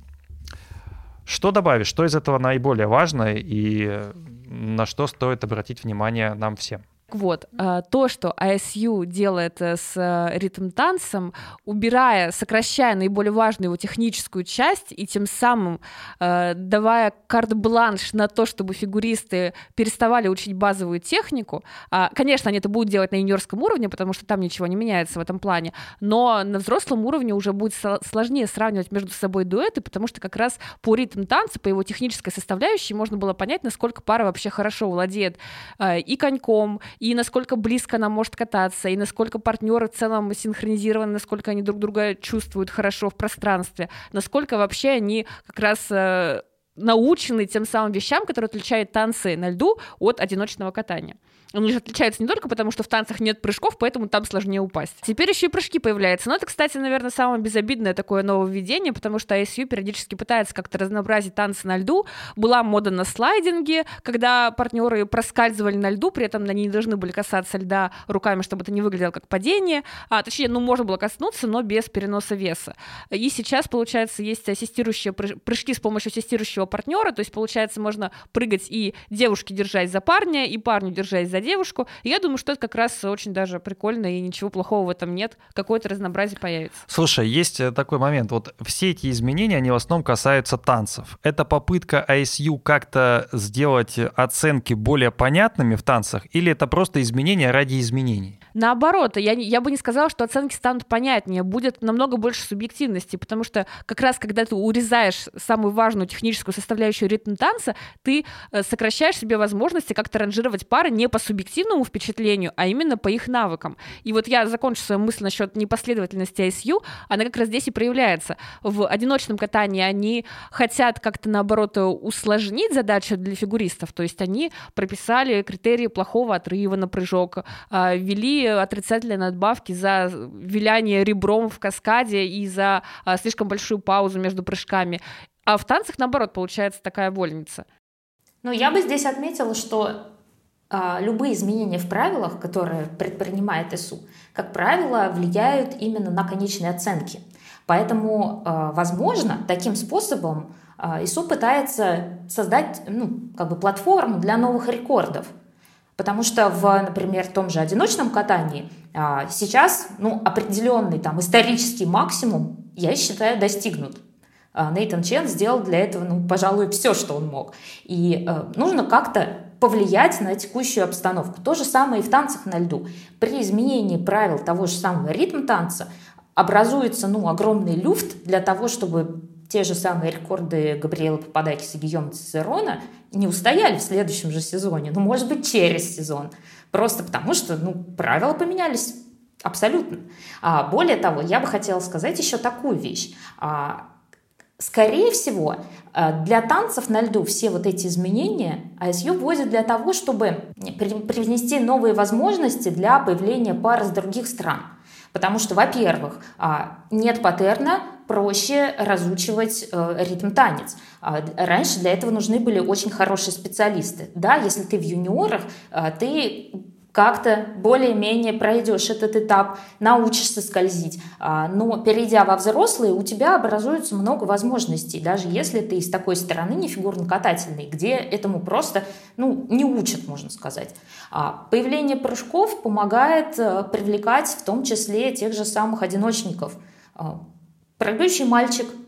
Что добавишь? Что из этого наиболее важно и на что стоит обратить внимание нам всем? Вот, а, то, что ASU делает э, с э, ритм-танцем, убирая, сокращая наиболее важную его техническую часть и тем самым э, давая карт-бланш на то, чтобы фигуристы переставали учить базовую технику. А, Конечно, они это будут делать на юниорском уровне, потому что там ничего не меняется в этом плане, но на взрослом уровне уже будет сложнее сравнивать между собой дуэты, потому что как раз по ритм-танцу, по его технической составляющей можно было понять, насколько пара вообще хорошо владеет и коньком, и насколько близко она может кататься, и насколько партнеры в целом синхронизированы, насколько они друг друга чувствуют хорошо в пространстве, насколько вообще они как раз э, научены тем самым вещам, которые отличают танцы на льду от одиночного катания. Они же отличаются не только потому, что в танцах нет прыжков, поэтому там сложнее упасть. Теперь еще и прыжки появляются. Но это, кстати, наверное, самое безобидное такое нововведение, потому что ISU периодически пытается как-то разнообразить танцы на льду. Была мода на слайдинге, когда партнеры проскальзывали на льду, при этом они не должны были касаться льда руками, чтобы это не выглядело как падение. А, точнее, ну, можно было коснуться, но без переноса веса. И сейчас, получается, есть ассистирующие прыж- прыжки с помощью ассистирующего партнера, то есть, получается, можно прыгать и девушке держась за парня, и парню держась за девушку. И я думаю, что это как раз очень даже прикольно, и ничего плохого в этом нет. Какое-то разнообразие появится. Слушай, есть э, такой момент. Вот все эти изменения, они в основном касаются танцев. Это попытка ISU как-то сделать оценки более понятными в танцах, или это просто изменения ради изменений? Наоборот, я, я бы не сказала, что оценки станут понятнее, будет намного больше субъективности, потому что как раз когда ты урезаешь самую важную техническую составляющую ритм танца, ты э, сокращаешь себе возможности как-то ранжировать пары не по субъективному впечатлению, а именно по их навыкам. И вот я закончу свою мысль насчет непоследовательности ISU, она как раз здесь и проявляется. В одиночном катании они хотят как-то, наоборот, усложнить задачу для фигуристов, то есть они прописали критерии плохого отрыва на прыжок, а, ввели отрицательные надбавки за виляние ребром в каскаде и за а, слишком большую паузу между прыжками. А в танцах, наоборот, получается такая вольница. Ну, я бы здесь отметила, что любые изменения в правилах, которые предпринимает ИСУ, как правило, влияют именно на конечные оценки. Поэтому, а, возможно, таким способом а, ИСУ пытается создать ну, как бы платформу для новых рекордов. Потому что в, например, том же одиночном катании а, сейчас ну, определенный там исторический максимум, я считаю, достигнут. А, Нейтан Чен сделал для этого, ну, пожалуй, все, что он мог. И нужно как-то повлиять на текущую обстановку. То же самое и в танцах на льду. При изменении правил того же самого ритма танца образуется ну, огромный люфт для того, чтобы те же самые рекорды Габриэла Пападакиса и Гийома Цицерона не устояли в следующем же сезоне, ну, может быть, через сезон. Просто потому что, ну, правила поменялись абсолютно. А, более того, я бы хотела сказать еще такую вещь. А, Скорее всего, э, для танцев на льду все вот эти изменения ISU вводят для того, чтобы привнести новые возможности для появления пар из других стран. Потому что, во-первых, а, нет паттерна, проще разучивать э, ритм танец. А, раньше для этого нужны были очень хорошие специалисты. Да, если ты в юниорах, э, ты как-то более-менее пройдешь этот этап, научишься скользить. А, но перейдя во взрослые, у тебя образуется много возможностей, даже если ты из такой стороны не фигурно-катательный, где этому просто ну, не учат, можно сказать. А, появление прыжков помогает э, привлекать в том числе тех же самых одиночников. А, прыгающий мальчик –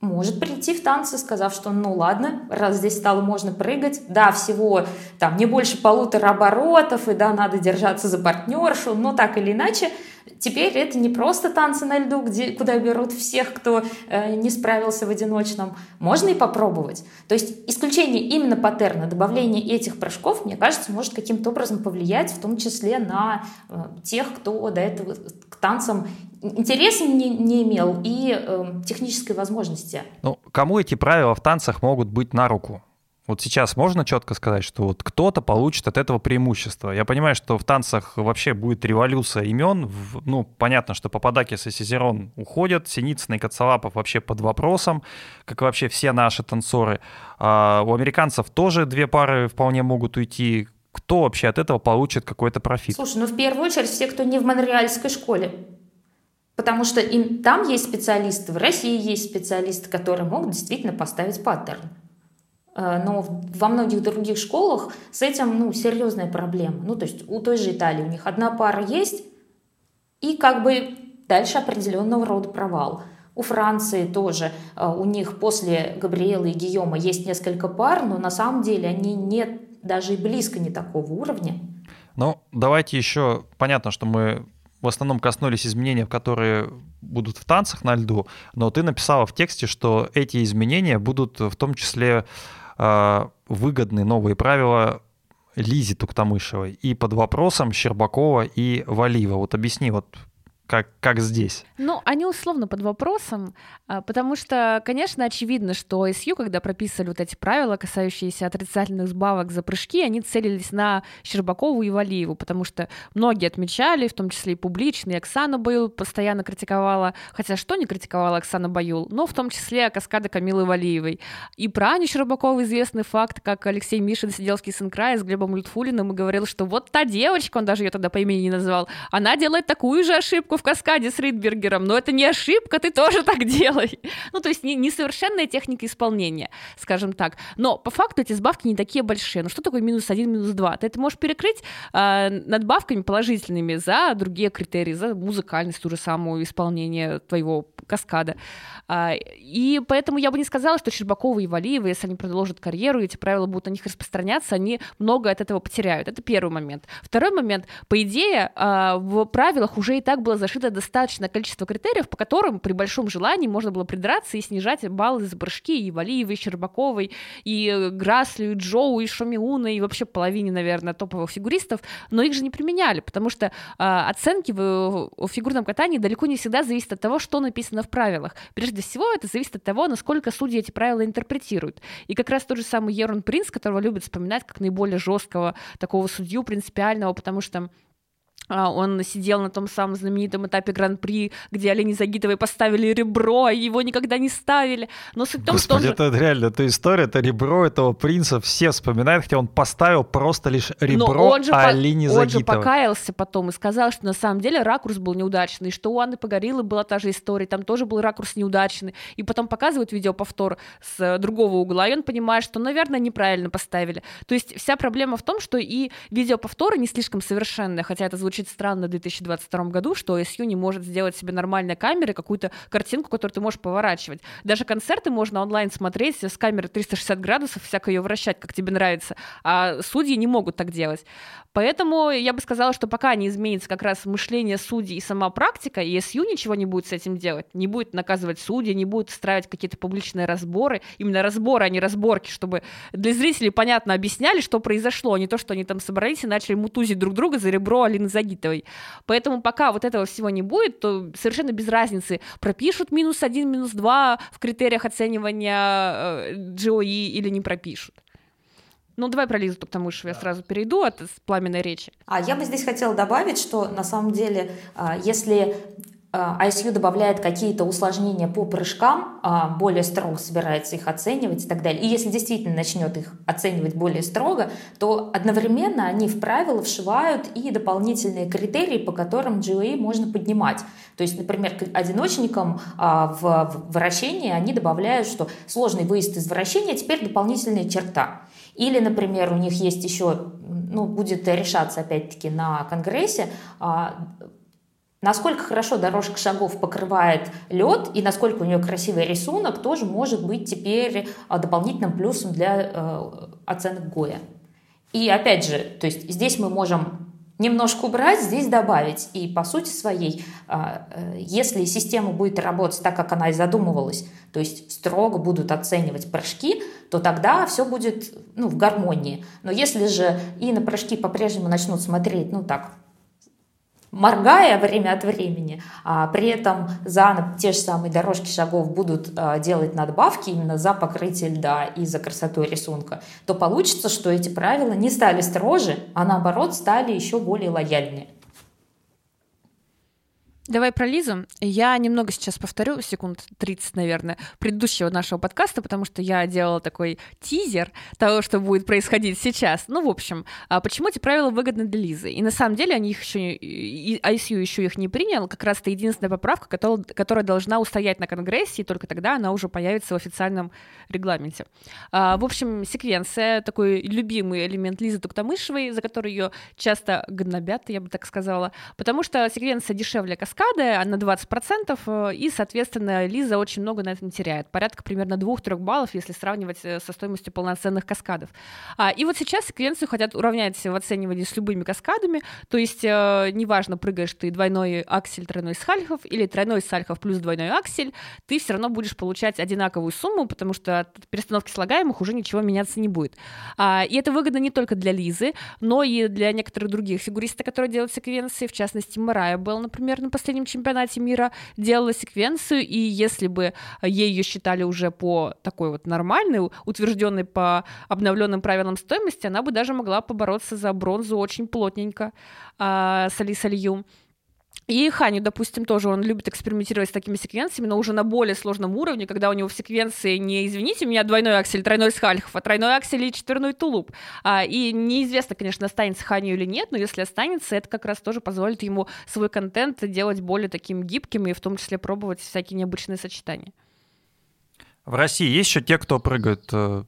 может прийти в танцы, сказав, что ну ладно, раз здесь стало можно прыгать, да, всего там не больше полутора оборотов, и да, надо держаться за партнершу, но так или иначе, теперь это не просто танцы на льду, где, куда берут всех, кто э, не справился в одиночном, можно и попробовать. То есть исключение именно паттерна, добавление этих прыжков, мне кажется, может каким-то образом повлиять, в том числе на э, тех, кто до этого к танцам интереса не, не имел и э, технической возможности. Ну, кому эти правила в танцах могут быть на руку? Вот сейчас можно четко сказать, что вот кто-то получит от этого преимущество. Я понимаю, что в танцах вообще будет революция имен. Ну, понятно, что Пападакис и Сизерон уходят, Синицын и Коцалапов вообще под вопросом, как вообще все наши танцоры. А у американцев тоже две пары вполне могут уйти. Кто вообще от этого получит какой-то профит? Слушай, ну в первую очередь все, кто не в монреальской школе. Потому что им, там есть специалисты, в России есть специалисты, которые могут действительно поставить паттерн. Э, но во многих других школах с этим ну, серьезная проблема. Ну, то есть у той же Италии у них одна пара есть, и как бы дальше определенного рода провал. У Франции тоже, э, у них после Габриэлы и Гийома есть несколько пар, но на самом деле они нет даже и близко не такого уровня. Ну, давайте еще, понятно, что мы в основном коснулись изменений, которые будут в танцах на льду, но ты написала в тексте, что эти изменения будут в том числе выгодны новые правила Лизе Туктамышевой и под вопросом Щербакова и Валиева. Вот объясни, вот как, как здесь? Ну, они условно под вопросом, а, потому что, конечно, очевидно, что СЮ, когда прописывали вот эти правила, касающиеся отрицательных сбавок за прыжки, они целились на Щербакову и Валиеву, потому что многие отмечали, в том числе и публично, и Оксана Баюл постоянно критиковала, хотя что не критиковала Оксана Баюл, но в том числе каскады Камилы Валиевой. И про Аню Щербакову известный факт, как Алексей Мишин сидел в Кисенкрае с Глебом Лютфулиным и говорил, что вот та девочка, он даже ее тогда по имени не назвал, она делает такую же ошибку в каскаде с Ридбергером, но это не ошибка, ты тоже так делай. Ну, то есть не, несовершенная техника исполнения, скажем так. Но по факту эти сбавки не такие большие. Ну, что такое минус один, минус два? Ты это можешь перекрыть э, надбавками положительными за другие критерии, за музыкальность, ту же самую исполнение твоего каскада. А, и поэтому я бы не сказала, что Щербакова и Валиева, если они продолжат карьеру, эти правила будут на них распространяться, они много от этого потеряют. Это первый момент. Второй момент. По идее, а, в правилах уже и так было за зашито достаточное количество критериев, по которым при большом желании можно было придраться и снижать баллы за прыжки и Валиевой, и Щербаковой, и Граслю, и Джоу, и Шомиуна, и вообще половине, наверное, топовых фигуристов, но их же не применяли, потому что э, оценки в, в фигурном катании далеко не всегда зависят от того, что написано в правилах. Прежде всего, это зависит от того, насколько судьи эти правила интерпретируют. И как раз тот же самый Ерон Принц, которого любят вспоминать как наиболее жесткого такого судью принципиального, потому что он сидел на том самом знаменитом этапе Гран-при, где Олене Загитовой поставили ребро, а его никогда не ставили. Но суть в том, Господи, что он... это реально, эта история, это ребро этого принца все вспоминают, хотя он поставил просто лишь ребро Но он же а по... Олене Он же покаялся потом и сказал, что на самом деле ракурс был неудачный, что у Анны Погорилы была та же история, там тоже был ракурс неудачный. И потом показывают видеоповтор с э, другого угла, и он понимает, что, наверное, неправильно поставили. То есть вся проблема в том, что и видеоповторы не слишком совершенные, хотя это звучит странно в 2022 году, что SU не может сделать себе нормальной камерой какую-то картинку, которую ты можешь поворачивать. Даже концерты можно онлайн смотреть с камеры 360 градусов, всяко ее вращать, как тебе нравится, а судьи не могут так делать. Поэтому я бы сказала, что пока не изменится как раз мышление судей и сама практика, и SU ничего не будет с этим делать, не будет наказывать судьи, не будет устраивать какие-то публичные разборы, именно разборы, а не разборки, чтобы для зрителей понятно объясняли, что произошло, а не то, что они там собрались и начали мутузить друг друга за ребро Алины Загитовой. Поэтому пока вот этого всего не будет, то совершенно без разницы, пропишут минус один, минус два в критериях оценивания э, GOE или не пропишут. Ну, давай про Лизу Токтамышеву я сразу перейду от пламенной речи. А я бы здесь хотела добавить, что на самом деле, а, если ISU добавляет какие-то усложнения по прыжкам, а, более строго собирается их оценивать и так далее. И если действительно начнет их оценивать более строго, то одновременно они в правила вшивают и дополнительные критерии, по которым GOE можно поднимать. То есть, например, к одиночникам а, в вращении они добавляют, что сложный выезд из вращения теперь дополнительная черта. Или, например, у них есть еще, ну, будет решаться опять-таки на Конгрессе, а, Насколько хорошо дорожка шагов покрывает лед и насколько у нее красивый рисунок, тоже может быть теперь а, дополнительным плюсом для э, оценок Гоя. И опять же, то есть здесь мы можем немножко убрать, здесь добавить. И по сути своей, а, э, если система будет работать так, как она и задумывалась, то есть строго будут оценивать прыжки, то тогда все будет ну, в гармонии. Но если же и на прыжки по-прежнему начнут смотреть, ну так, моргая время от времени, а при этом за те же самые дорожки шагов будут а, делать надбавки именно за покрытие льда и за красоту рисунка, то получится, что эти правила не стали строже, а наоборот стали еще более лояльнее. Давай про Лизу. Я немного сейчас повторю, секунд 30, наверное, предыдущего нашего подкаста, потому что я делала такой тизер того, что будет происходить сейчас. Ну, в общем, а почему эти правила выгодны для Лизы? И на самом деле они их еще, ICU еще их не принял. Как раз это единственная поправка, которая, должна устоять на Конгрессе, и только тогда она уже появится в официальном регламенте. А, в общем, секвенция, такой любимый элемент Лизы Туктамышевой, за который ее часто гнобят, я бы так сказала, потому что секвенция дешевле каскада, каскады, она 20%, э, и, соответственно, Лиза очень много на этом теряет. Порядка примерно 2-3 баллов, если сравнивать э, со стоимостью полноценных каскадов. А, и вот сейчас секвенцию хотят уравнять в оценивании с любыми каскадами, то есть э, неважно, прыгаешь ты двойной аксель, тройной сальхов или тройной сальхов плюс двойной аксель, ты все равно будешь получать одинаковую сумму, потому что от перестановки слагаемых уже ничего меняться не будет. А, и это выгодно не только для Лизы, но и для некоторых других фигуристов, которые делают секвенции, в частности, Марая был, например, на последнем последнем чемпионате мира делала секвенцию, и если бы ей ее считали уже по такой вот нормальной, утвержденной по обновленным правилам стоимости, она бы даже могла побороться за бронзу очень плотненько а, с Алисой Лью. И Ханю, допустим, тоже он любит экспериментировать с такими секвенциями, но уже на более сложном уровне, когда у него в секвенции не, извините меня, двойной аксель, тройной схальхов, а тройной аксель и четверной тулуп. А, и неизвестно, конечно, останется Ханю или нет, но если останется, это как раз тоже позволит ему свой контент делать более таким гибким и в том числе пробовать всякие необычные сочетания. В России есть еще те, кто прыгают э,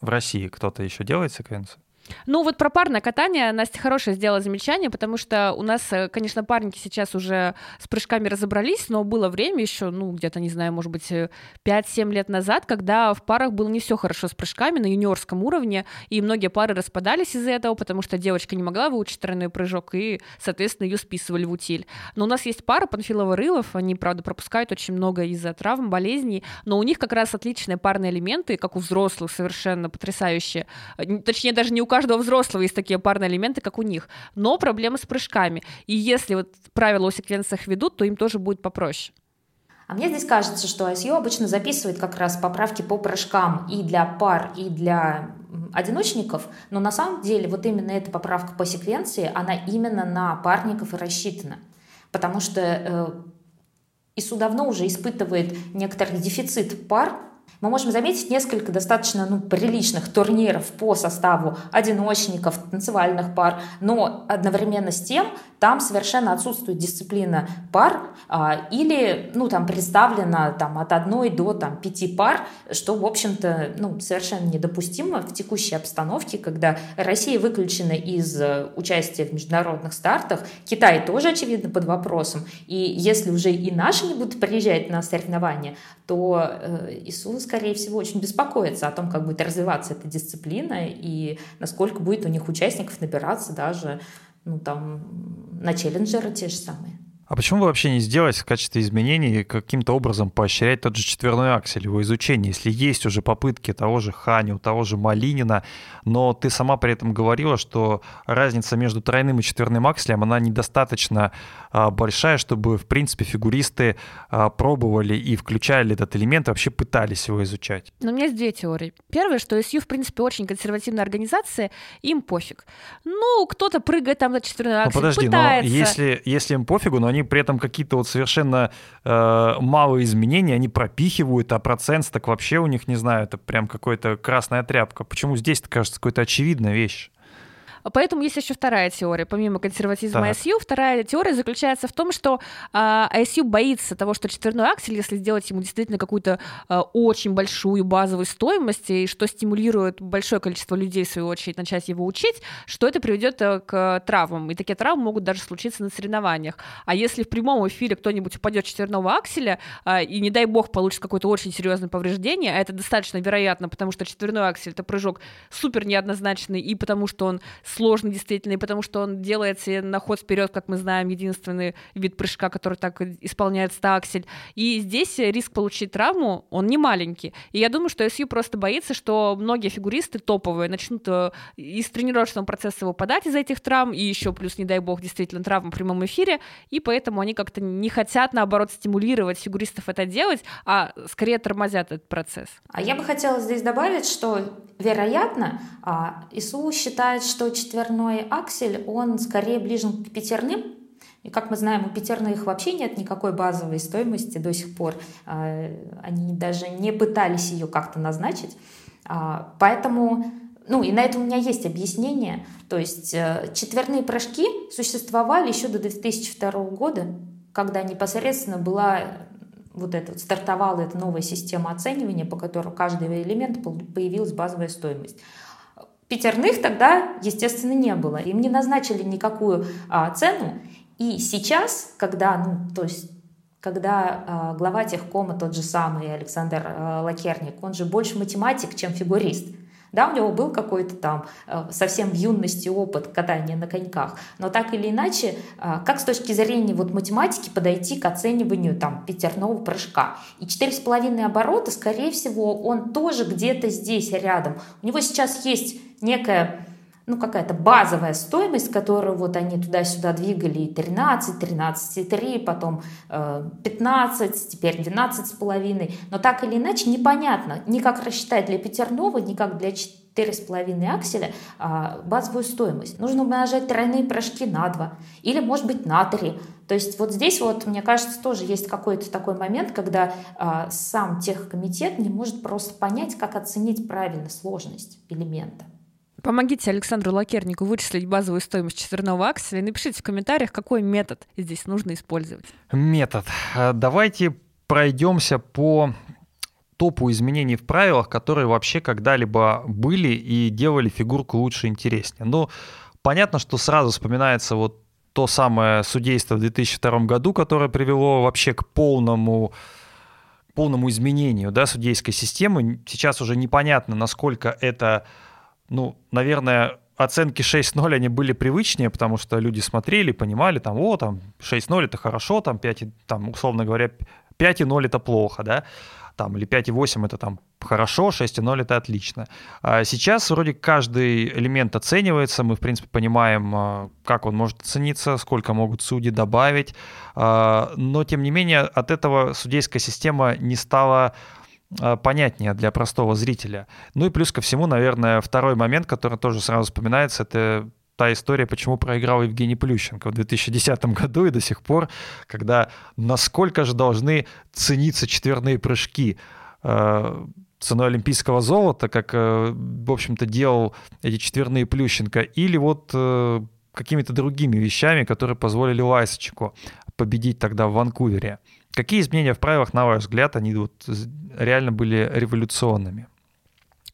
в России? Кто-то еще делает секвенцию? Ну вот про парное катание Настя хорошее сделала замечание, потому что у нас, э, конечно, парники сейчас уже с прыжками разобрались, но было время еще, ну где-то, не знаю, может быть, 5-7 э, лет назад, когда в парах было не все хорошо с прыжками на юниорском уровне, и многие пары распадались из-за этого, потому что девочка не могла выучить тройной прыжок, и, соответственно, ее списывали в утиль. Но у нас есть пара Панфилова-Рылов, они, правда, пропускают очень много из-за травм, болезней, но у них как раз отличные парные элементы, как у взрослых, совершенно потрясающие. Э, точнее, даже не у каждого взрослого есть такие парные элементы, как у них. Но проблемы с прыжками. И если вот правила о секвенциях ведут, то им тоже будет попроще. А мне здесь кажется, что ISU обычно записывает как раз поправки по прыжкам и для пар, и для одиночников, но на самом деле вот именно эта поправка по секвенции, она именно на парников и рассчитана. Потому что э, ИСУ давно уже испытывает некоторый дефицит пар, мы можем заметить несколько достаточно ну, приличных турниров по составу одиночников, танцевальных пар, но одновременно с тем там совершенно отсутствует дисциплина пар а, или ну, там представлена там, от одной до там, пяти пар, что, в общем-то, ну, совершенно недопустимо в текущей обстановке, когда Россия выключена из э, участия в международных стартах, Китай тоже, очевидно, под вопросом, и если уже и наши не будут приезжать на соревнования, то э, ИСУ, скорее всего, очень беспокоится о том, как будет развиваться эта дисциплина и насколько будет у них участников набираться даже ну, там, на челленджеры те же самые. А почему вы вообще не сделать в качестве изменений каким-то образом поощрять тот же четверной аксель, его изучение, если есть уже попытки того же Хани, у того же Малинина, но ты сама при этом говорила, что разница между тройным и четверным акселем, она недостаточно а, большая, чтобы, в принципе, фигуристы а, пробовали и включали этот элемент, вообще пытались его изучать. Но у меня есть две теории. Первое, что СЮ, в принципе, очень консервативная организация, им пофиг. Ну, кто-то прыгает там на четверной аксель, ну, подожди, пытается. но если, если им пофигу, но они при этом какие-то вот совершенно э, малые изменения они пропихивают, а процент так вообще у них, не знаю, это прям какая-то красная тряпка. Почему здесь-то кажется какой-то очевидная вещь? Поэтому есть еще вторая теория, помимо консерватизма так. ISU. Вторая теория заключается в том, что а, ISU боится того, что четверной аксель, если сделать ему действительно какую-то а, очень большую базовую стоимость, и что стимулирует большое количество людей, в свою очередь, начать его учить, что это приведет э, к травмам. И такие травмы могут даже случиться на соревнованиях. А если в прямом эфире кто-нибудь упадет четверного акселя, а, и, не дай бог, получит какое-то очень серьезное повреждение, а это достаточно вероятно, потому что четверной аксель — это прыжок супер неоднозначный, и потому что он сложный действительно, потому что он делается на ход вперед, как мы знаем, единственный вид прыжка, который так исполняет стаксель. И здесь риск получить травму, он не маленький. И я думаю, что СЮ просто боится, что многие фигуристы топовые начнут э, из тренировочного процесса выпадать из этих травм, и еще плюс, не дай бог, действительно травм в прямом эфире, и поэтому они как-то не хотят, наоборот, стимулировать фигуристов это делать, а скорее тормозят этот процесс. А я бы хотела здесь добавить, что, вероятно, а, ИСУ считает, что четверной аксель, он скорее ближен к пятерным, и как мы знаем, у пятерных вообще нет никакой базовой стоимости до сих пор. А, они даже не пытались ее как-то назначить. А, поэтому, ну и на это у меня есть объяснение. То есть э, четверные прыжки существовали еще до 2002 года, когда непосредственно была вот эта, стартовала эта новая система оценивания, по которой каждый элемент появилась базовая стоимость. Пятерных тогда, естественно, не было. Им не назначили никакую а, цену. И сейчас, когда, ну, то есть когда э, глава техкома тот же самый Александр э, Лакерник, он же больше математик, чем фигурист. Да, у него был какой-то там э, совсем в юности опыт катания на коньках, но так или иначе, э, как с точки зрения вот математики подойти к оцениванию там пятерного прыжка? И четыре с половиной оборота, скорее всего, он тоже где-то здесь рядом. У него сейчас есть некая ну, какая-то базовая стоимость, которую вот они туда-сюда двигали 13, 13,3, потом э, 15, теперь 12 с половиной. Но так или иначе непонятно ни как рассчитать для пятерного, ни как для четыре с половиной акселя а, базовую стоимость. Нужно умножать тройные прыжки на 2 или, может быть, на 3. То есть вот здесь вот, мне кажется, тоже есть какой-то такой момент, когда а, сам техкомитет не может просто понять, как оценить правильно сложность элемента. Помогите Александру Лакернику вычислить базовую стоимость четверного акселя напишите в комментариях, какой метод здесь нужно использовать. Метод. Давайте пройдемся по топу изменений в правилах, которые вообще когда-либо были и делали фигурку лучше и интереснее. Ну, понятно, что сразу вспоминается вот то самое судейство в 2002 году, которое привело вообще к полному полному изменению да, судейской системы. Сейчас уже непонятно, насколько это, ну, наверное, оценки 6-0, они были привычнее, потому что люди смотрели, понимали, там, о, там, 6-0 это хорошо, там, 5, там, условно говоря, 5,0 это плохо, да, там, или 5,8 это там хорошо, 6,0 это отлично. А сейчас вроде каждый элемент оценивается, мы, в принципе, понимаем, а, как он может оцениться, сколько могут судьи добавить, а, но, тем не менее, от этого судейская система не стала понятнее для простого зрителя. Ну и плюс ко всему, наверное, второй момент, который тоже сразу вспоминается, это та история, почему проиграл Евгений Плющенко в 2010 году и до сих пор, когда насколько же должны цениться четверные прыжки э, ценой олимпийского золота, как, э, в общем-то, делал эти четверные Плющенко, или вот э, какими-то другими вещами, которые позволили Лайсочку победить тогда в Ванкувере. Какие изменения в правилах, на ваш взгляд, они вот реально были революционными?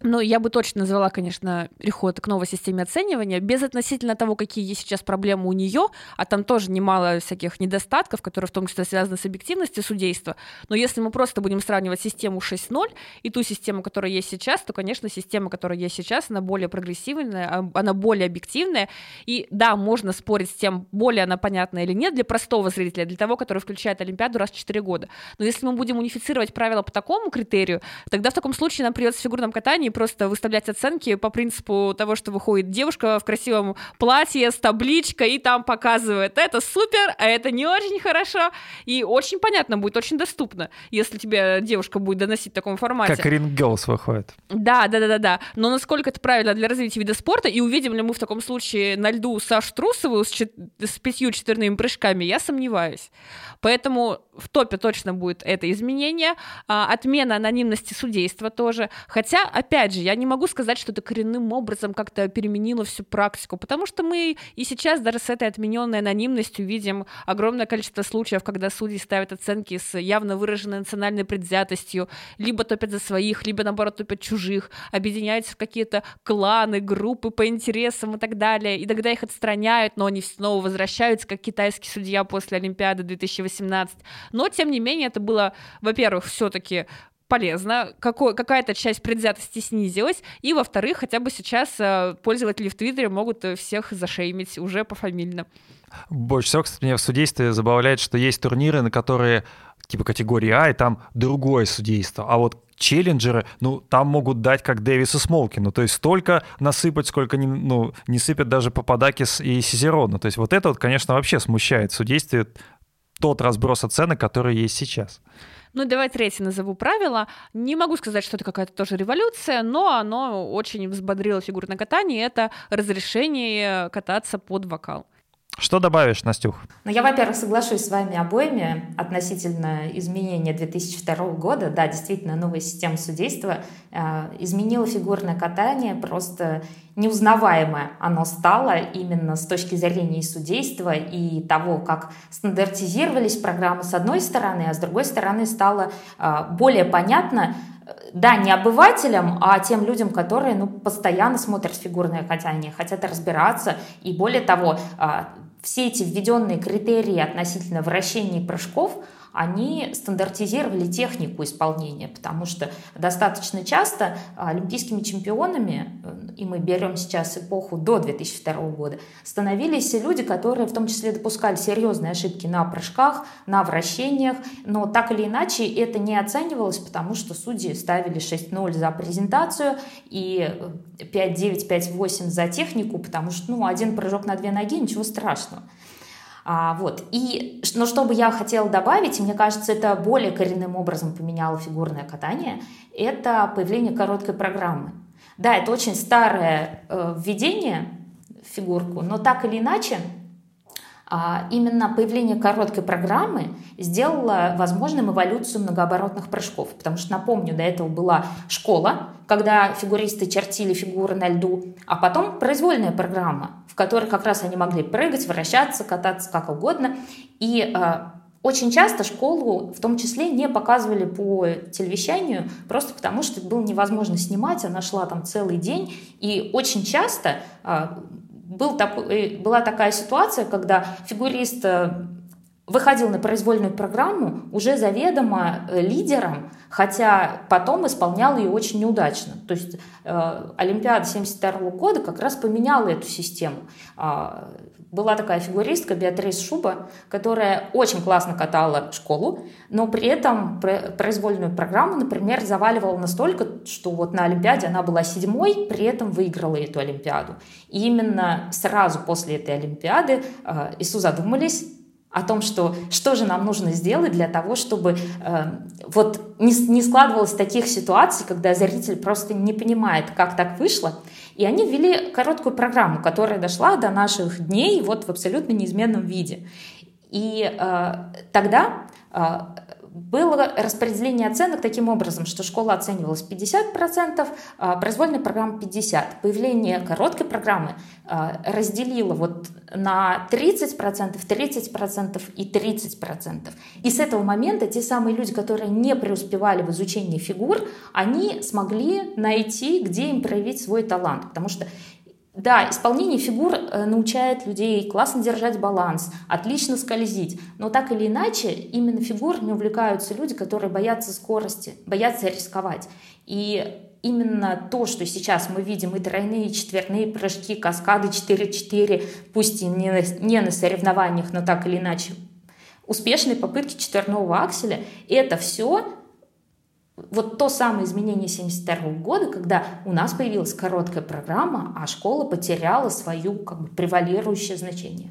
Ну, я бы точно назвала, конечно, переход к новой системе оценивания, без относительно того, какие есть сейчас проблемы у нее, а там тоже немало всяких недостатков, которые в том числе связаны с объективностью судейства. Но если мы просто будем сравнивать систему 6.0 и ту систему, которая есть сейчас, то, конечно, система, которая есть сейчас, она более прогрессивная, она более объективная. И да, можно спорить с тем, более она понятна или нет для простого зрителя, для того, который включает Олимпиаду раз в 4 года. Но если мы будем унифицировать правила по такому критерию, тогда в таком случае нам придется в фигурном катании не просто выставлять оценки по принципу того, что выходит девушка в красивом платье с табличкой и там показывает, это супер, а это не очень хорошо. И очень понятно будет, очень доступно, если тебе девушка будет доносить в таком формате. Как Ring Girls выходит. Да, да, да, да, да. Но насколько это правильно для развития вида спорта, и увидим ли мы в таком случае на льду Сашу Трусову с, чет- с пятью четверными прыжками, я сомневаюсь. Поэтому в топе точно будет это изменение. А, отмена анонимности судейства тоже. Хотя, опять же, я не могу сказать, что это коренным образом как-то переменило всю практику, потому что мы и сейчас даже с этой отмененной анонимностью видим огромное количество случаев, когда судьи ставят оценки с явно выраженной национальной предвзятостью, либо топят за своих, либо наоборот топят чужих, объединяются в какие-то кланы, группы по интересам и так далее, и тогда их отстраняют, но они снова возвращаются, как китайский судья после Олимпиады 2018. Но, тем не менее, это было, во-первых, все-таки полезно, какой, какая-то часть предвзятости снизилась, и, во-вторых, хотя бы сейчас э, пользователи в Твиттере могут э, всех зашеймить уже пофамильно. Больше всего, кстати, меня в судействе забавляет, что есть турниры, на которые типа категории А, и там другое судейство. А вот челленджеры, ну, там могут дать как Дэвису Смолкину, то есть столько насыпать, сколько не, ну, не сыпят даже Пападакис и Сизерону. То есть вот это вот, конечно, вообще смущает судействие тот разброс оценок, который есть сейчас. Ну, давай третье назову правило. Не могу сказать, что это какая-то тоже революция, но оно очень взбодрило фигурное катание. Это разрешение кататься под вокал. Что добавишь, Настюх? Ну, я, во-первых, соглашусь с вами обоими относительно изменения 2002 года. Да, действительно, новая система судейства э, изменила фигурное катание, просто неузнаваемое оно стало именно с точки зрения судейства, и того, как стандартизировались программы с одной стороны, а с другой стороны стало э, более понятно, да, не обывателям, а тем людям, которые ну, постоянно смотрят фигурное катание, хотят разбираться. И более того, а, все эти введенные критерии относительно вращений прыжков – они стандартизировали технику исполнения, потому что достаточно часто олимпийскими чемпионами, э, и мы берем сейчас эпоху до 2002 года, становились люди, которые в том числе допускали серьезные ошибки на прыжках, на вращениях, но так или иначе это не оценивалось, потому что судьи ставили 6-0 за презентацию и 5-9, 5-8 за технику, потому что ну, один прыжок на две ноги, ничего страшного. А, вот. И, но что бы я хотела добавить, мне кажется, это более коренным образом поменяло фигурное катание, это появление короткой программы. Да, это очень старое э, введение в фигурку, но так или иначе именно появление короткой программы сделало возможным эволюцию многооборотных прыжков. Потому что, напомню, до этого была школа, когда фигуристы чертили фигуры на льду, а потом произвольная программа, в которой как раз они могли прыгать, вращаться, кататься как угодно. И а, очень часто школу, в том числе, не показывали по телевещанию, просто потому что было невозможно снимать, она шла там целый день, и очень часто а, был такой, э, была такая ситуация, когда фигурист э, выходил на произвольную программу уже заведомо э, лидером, хотя потом исполнял ее очень неудачно. То есть э, Олимпиада 72 года как раз поменяла эту систему. Э, была такая фигуристка Беатрис Шуба, которая очень классно катала школу, но при этом произвольную программу, например, заваливала настолько, что вот на Олимпиаде она была седьмой, при этом выиграла эту Олимпиаду. И именно сразу после этой Олимпиады э, ИСУ задумались, о том, что, что же нам нужно сделать для того, чтобы э, вот не, не складывалось таких ситуаций, когда зритель просто не понимает, как так вышло. И они ввели короткую программу, которая дошла до наших дней вот в абсолютно неизменном виде. И э, тогда э, было распределение оценок таким образом, что школа оценивалась 50%, а произвольная программа 50%. Появление короткой программы а, разделило вот на 30%, 30% и 30%. И с этого момента те самые люди, которые не преуспевали в изучении фигур, они смогли найти, где им проявить свой талант. Потому что да, исполнение фигур э, научает людей классно держать баланс, отлично скользить, но так или иначе именно фигурами увлекаются люди, которые боятся скорости, боятся рисковать. И именно то, что сейчас мы видим, и тройные, и четверные прыжки, каскады 4-4, пусть и не на, не на соревнованиях, но так или иначе, успешные попытки четверного акселя, это все вот то самое изменение 72 года, когда у нас появилась короткая программа, а школа потеряла свою как бы превалирующее значение.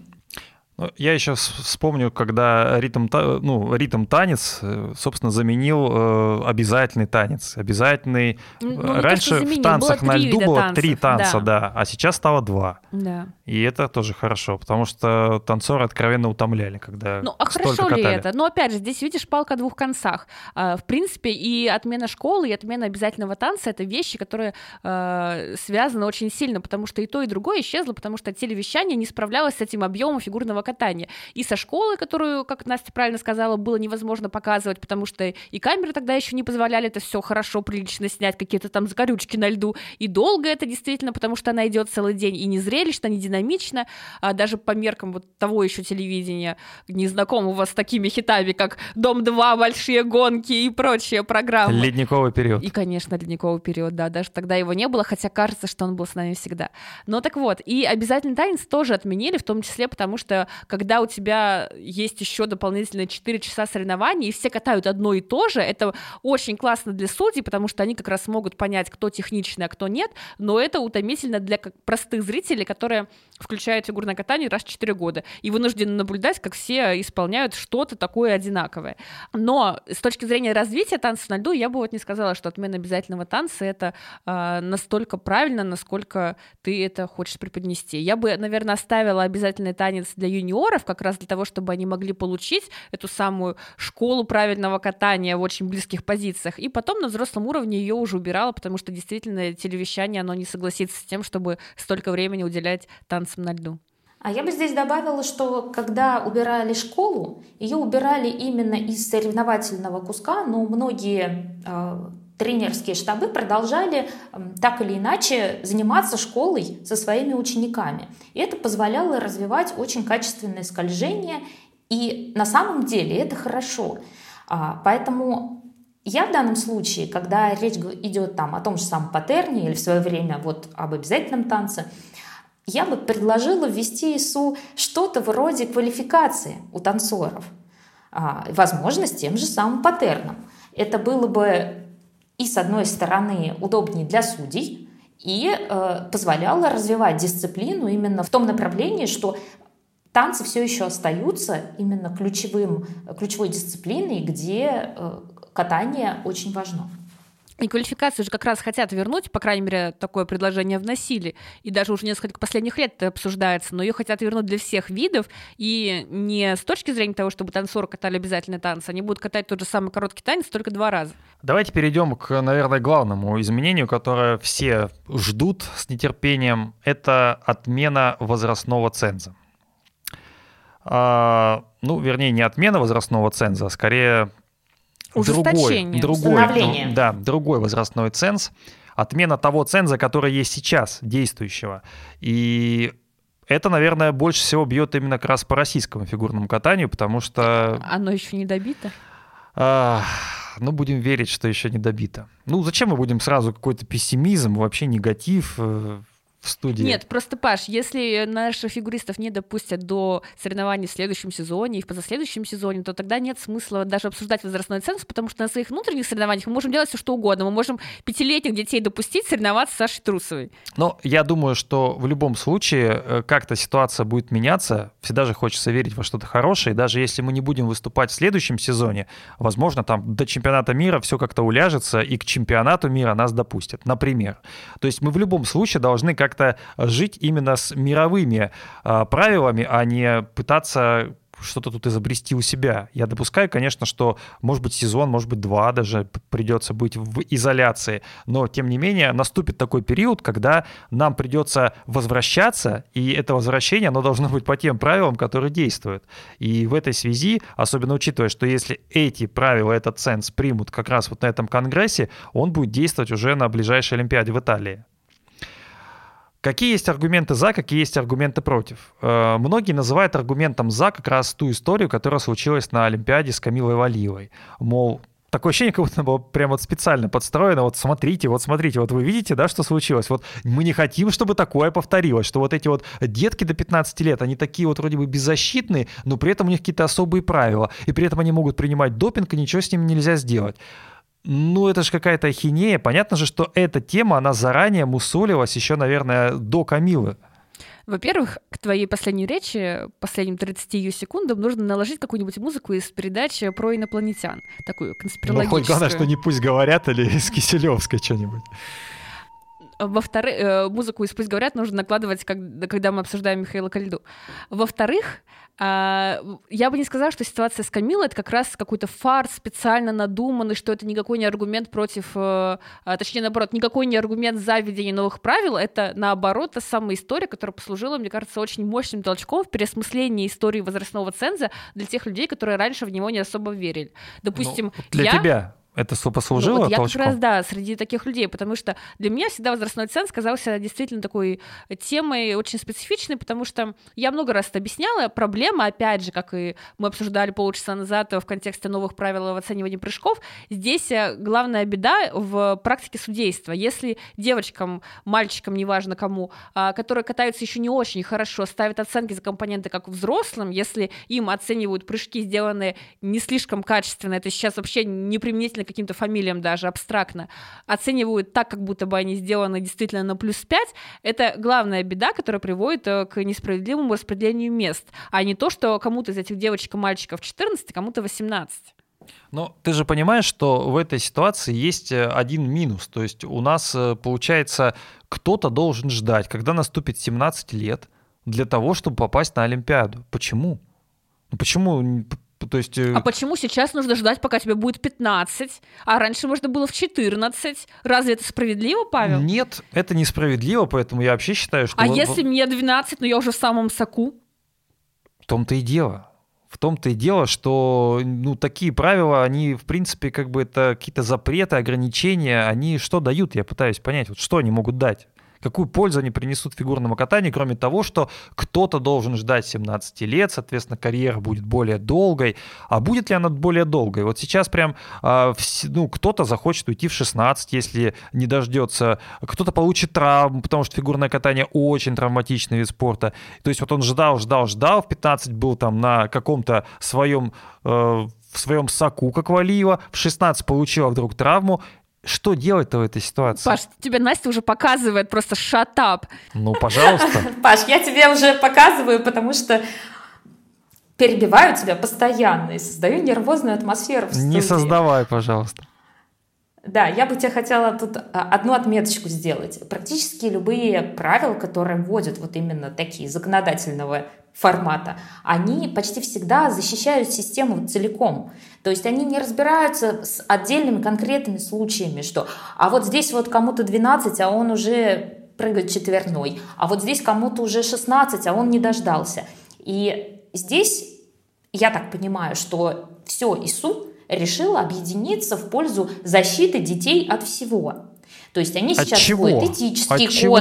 Я еще вспомню, когда ритм, ну, ритм танец, э, собственно, заменил э, обязательный танец. Обязательный. Ну, Раньше в танцах на льду было танцев, три танца, да. да, а сейчас стало два. Да. И это тоже хорошо, потому что танцоры откровенно утомляли, когда Ну, а хорошо катали. ли это? Ну, опять же, здесь видишь палка о двух концах. А, в принципе, и отмена школы, и отмена обязательного танца — это вещи, которые э, связаны очень сильно, потому что и то, и другое исчезло, потому что телевещание не справлялось с этим объемом фигурного катания. И со школы, которую, как Настя правильно сказала, было невозможно показывать, потому что и камеры тогда еще не позволяли это все хорошо, прилично снять, какие-то там закорючки на льду. И долго это действительно, потому что она идет целый день и не зрелищно, не динамично, а даже по меркам вот того еще телевидения, не знакомого с такими хитами, как «Дом-2», «Большие гонки» и прочие программы. Ледниковый период. И, конечно, ледниковый период, да, даже тогда его не было, хотя кажется, что он был с нами всегда. Но так вот, и обязательный танец тоже отменили, в том числе потому, что когда у тебя есть еще дополнительные 4 часа соревнований, и все катают одно и то же, это очень классно для судей, потому что они как раз могут понять, кто техничный, а кто нет, но это утомительно для простых зрителей, которые включают фигурное катание раз в 4 года и вынуждены наблюдать, как все исполняют что-то такое одинаковое. Но с точки зрения развития танца на льду, я бы вот не сказала, что отмена обязательного танца это э, настолько правильно, насколько ты это хочешь преподнести. Я бы, наверное, оставила обязательный танец для юниоров, как раз для того, чтобы они могли получить эту самую школу правильного катания в очень близких позициях, и потом на взрослом уровне ее уже убирала, потому что действительно телевещание, оно не согласится с тем, чтобы столько времени уделять танцам на льду. А я бы здесь добавила, что когда убирали школу, ее убирали именно из соревновательного куска, но многие э, тренерские штабы продолжали так или иначе заниматься школой со своими учениками. И это позволяло развивать очень качественное скольжение, и на самом деле это хорошо. А, поэтому я в данном случае, когда речь идет там о том же самом паттерне или в свое время вот об обязательном танце, я бы предложила ввести ИСУ что-то вроде квалификации у танцоров. А, возможно, с тем же самым паттерном. Это было бы и, с одной стороны, удобнее для судей, и э, позволяло развивать дисциплину именно в том направлении, что танцы все еще остаются именно ключевым, ключевой дисциплиной, где э, катание очень важно. И квалификацию же как раз хотят вернуть, по крайней мере, такое предложение вносили, и даже уже несколько последних лет это обсуждается, но ее хотят вернуть для всех видов, и не с точки зрения того, чтобы танцоры катали обязательно танцы, они будут катать тот же самый короткий танец только два раза. Давайте перейдем к, наверное, главному изменению, которое все ждут с нетерпением, это отмена возрастного ценза. а, ну, вернее, не отмена возрастного ценза, а скорее другой, другой, да, другой возрастной ценз, отмена того ценза, который есть сейчас, действующего. И это, наверное, больше всего бьет именно как раз по российскому фигурному катанию, потому что... Оно еще не добито? А, ну, будем верить, что еще не добито. Ну, зачем мы будем сразу какой-то пессимизм, вообще негатив э, в студии. Нет, просто, Паш, если наших фигуристов не допустят до соревнований в следующем сезоне и в позаследующем сезоне, то тогда нет смысла даже обсуждать возрастной ценз, потому что на своих внутренних соревнованиях мы можем делать все, что угодно. Мы можем пятилетних детей допустить соревноваться с Сашей Трусовой. Но я думаю, что в любом случае э, как-то ситуация будет меняться. Всегда же хочется верить во что-то хорошее. И даже если мы не будем выступать в следующем сезоне, возможно, там до чемпионата мира все как-то уляжется, и к чемпионату мира нас допустят, например. То есть мы в любом случае должны как как-то жить именно с мировыми а, правилами, а не пытаться что-то тут изобрести у себя. Я допускаю, конечно, что, может быть, сезон, может быть, два даже придется быть в изоляции, но, тем не менее, наступит такой период, когда нам придется возвращаться, и это возвращение, оно должно быть по тем правилам, которые действуют. И в этой связи, особенно учитывая, что если эти правила, этот ценз примут как раз вот на этом конгрессе, он будет действовать уже на ближайшей Олимпиаде в Италии. Какие есть аргументы за, какие есть аргументы против? Э, многие называют аргументом за как раз ту историю, которая случилась на Олимпиаде с Камилой Валиевой. Мол, такое ощущение, как будто было прям вот специально подстроено. Вот смотрите, вот смотрите, вот вы видите, да, что случилось? Вот мы не хотим, чтобы такое повторилось, что вот эти вот детки до 15 лет, они такие вот вроде бы беззащитные, но при этом у них какие-то особые правила, и при этом они могут принимать допинг, и ничего с ними нельзя сделать. Ну, это же какая-то ахинея. Понятно же, что эта тема, она заранее мусолилась еще, наверное, до Камилы. Во-первых, к твоей последней речи, последним 30 секундам, нужно наложить какую-нибудь музыку из передачи про инопланетян. Такую конспирологическую. Ну, хоть главное, что не пусть говорят или из Киселевской что-нибудь. Во-вторых, э, музыку из «Пусть говорят» нужно накладывать, когда мы обсуждаем Михаила Кальду. Во-вторых, а, я бы не сказала, что ситуация с Камилой это как раз какой-то фарс специально надуманный, что это никакой не аргумент против, э, а, точнее, наоборот, никакой не аргумент за введение новых правил, это, наоборот, та самая история, которая послужила, мне кажется, очень мощным толчком в переосмыслении истории возрастного ценза для тех людей, которые раньше в него не особо верили. Допустим, ну, для я... тебя это послужило ну, вот Я толчком? как раз, да, среди таких людей, потому что для меня всегда возрастной ценз казался действительно такой темой очень специфичной, потому что я много раз это объясняла. Проблема, опять же, как и мы обсуждали полчаса назад в контексте новых правил в оценивании прыжков, здесь э, главная беда в практике судейства. Если девочкам, мальчикам, неважно кому, а, которые катаются еще не очень хорошо, ставят оценки за компоненты как взрослым, если им оценивают прыжки, сделанные не слишком качественно, это сейчас вообще не применительно каким-то фамилиям даже абстрактно, оценивают так, как будто бы они сделаны действительно на плюс 5, это главная беда, которая приводит э, к несправедливому распределению мест, а не то, что кому-то из этих девочек и мальчиков 14, а кому-то 18. Но ты же понимаешь, что в этой ситуации есть э, один минус. То есть у нас, э, получается, кто-то должен ждать, когда наступит 17 лет, для того, чтобы попасть на Олимпиаду. Почему? Ну, почему то есть... Э, а почему сейчас нужно ждать, пока тебе будет 15, а раньше можно было в 14? Разве это справедливо, Павел? Нет, это несправедливо, поэтому я вообще считаю, что... А вот, если мне 12, но я уже в самом соку? В том-то и дело. В том-то и дело, что ну, такие правила, они, в принципе, как бы это какие-то запреты, ограничения, они что дают, я пытаюсь понять, вот что они могут дать. Какую пользу они принесут фигурному катанию, кроме того, что кто-то должен ждать 17 лет, соответственно, карьера будет более долгой. А будет ли она более долгой? Вот сейчас прям э, ну, кто-то захочет уйти в 16, если не дождется. Кто-то получит травму, потому что фигурное катание очень травматичный вид спорта. То есть вот он ждал, ждал, ждал, в 15 был там на каком-то своем э, в своем соку, как Валиева, в 16 получила вдруг травму, что делать-то в этой ситуации? Паш, тебе Настя уже показывает просто shut up. Ну, пожалуйста. Паш, я тебе уже показываю, потому что перебиваю тебя постоянно и создаю нервозную атмосферу в студии. Не создавай, пожалуйста. Да, я бы тебе хотела тут а, одну отметочку сделать. Практически любые правила, которые вводят вот именно такие законодательного формата, они почти всегда защищают систему целиком. То есть они не разбираются с отдельными конкретными случаями, что а вот здесь вот кому-то 12, а он уже прыгает четверной, а вот здесь кому-то уже 16, а он не дождался. И здесь, я так понимаю, что все ИСУ решила объединиться в пользу защиты детей от всего. То есть они От сейчас чего? вводят этический От чего?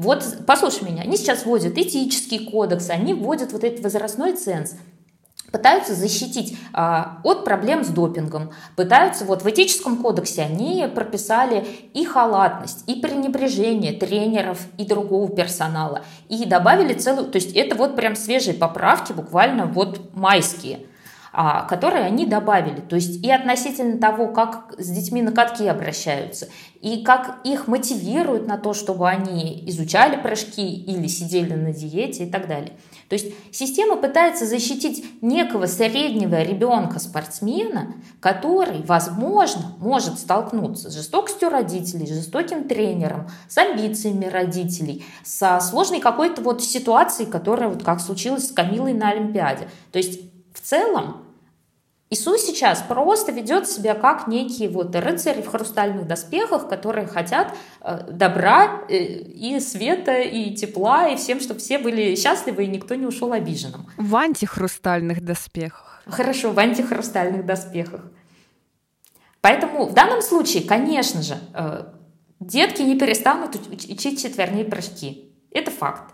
Вот, послушай меня, они сейчас вводят этический кодекс, они вводят вот этот возрастной ценз, пытаются защитить а, от проблем с допингом, пытаются, вот в этическом кодексе они прописали и халатность, и пренебрежение тренеров и другого персонала, и добавили целую, то есть это вот прям свежие поправки, буквально вот майские, которые они добавили. То есть и относительно того, как с детьми на катке обращаются, и как их мотивируют на то, чтобы они изучали прыжки или сидели на диете и так далее. То есть система пытается защитить некого среднего ребенка-спортсмена, который, возможно, может столкнуться с жестокостью родителей, жестоким тренером, с амбициями родителей, со сложной какой-то вот ситуацией, которая вот как случилось с Камилой на Олимпиаде. То есть целом Иисус сейчас просто ведет себя как некие вот рыцари в хрустальных доспехах, которые хотят э, добра э, и света, и тепла, и всем, чтобы все были счастливы, и никто не ушел обиженным. В антихрустальных доспехах. Хорошо, в антихрустальных доспехах. Поэтому в данном случае, конечно же, э, детки не перестанут уч- учить четверные прыжки. Это факт.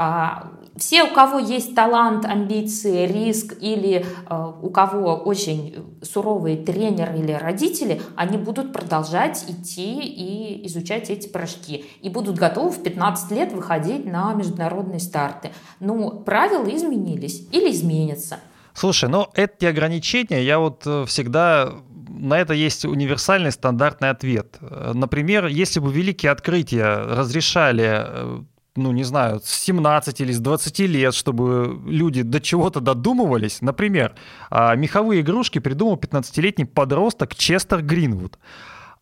А, Все, у кого есть талант, амбиции, риск или э, у кого очень суровые тренеры или родители, они будут продолжать идти и изучать эти прыжки. И будут готовы в 15 лет выходить на международные старты. Но правила изменились или изменятся. Слушай, ну эти ограничения, я вот э, всегда на это есть универсальный стандартный ответ. Э, Например, если бы великие открытия разрешали, ну не знаю, с 17 или с 20 лет, чтобы люди до чего-то додумывались. Например, а, меховые игрушки придумал 15-летний подросток Честер Гринвуд.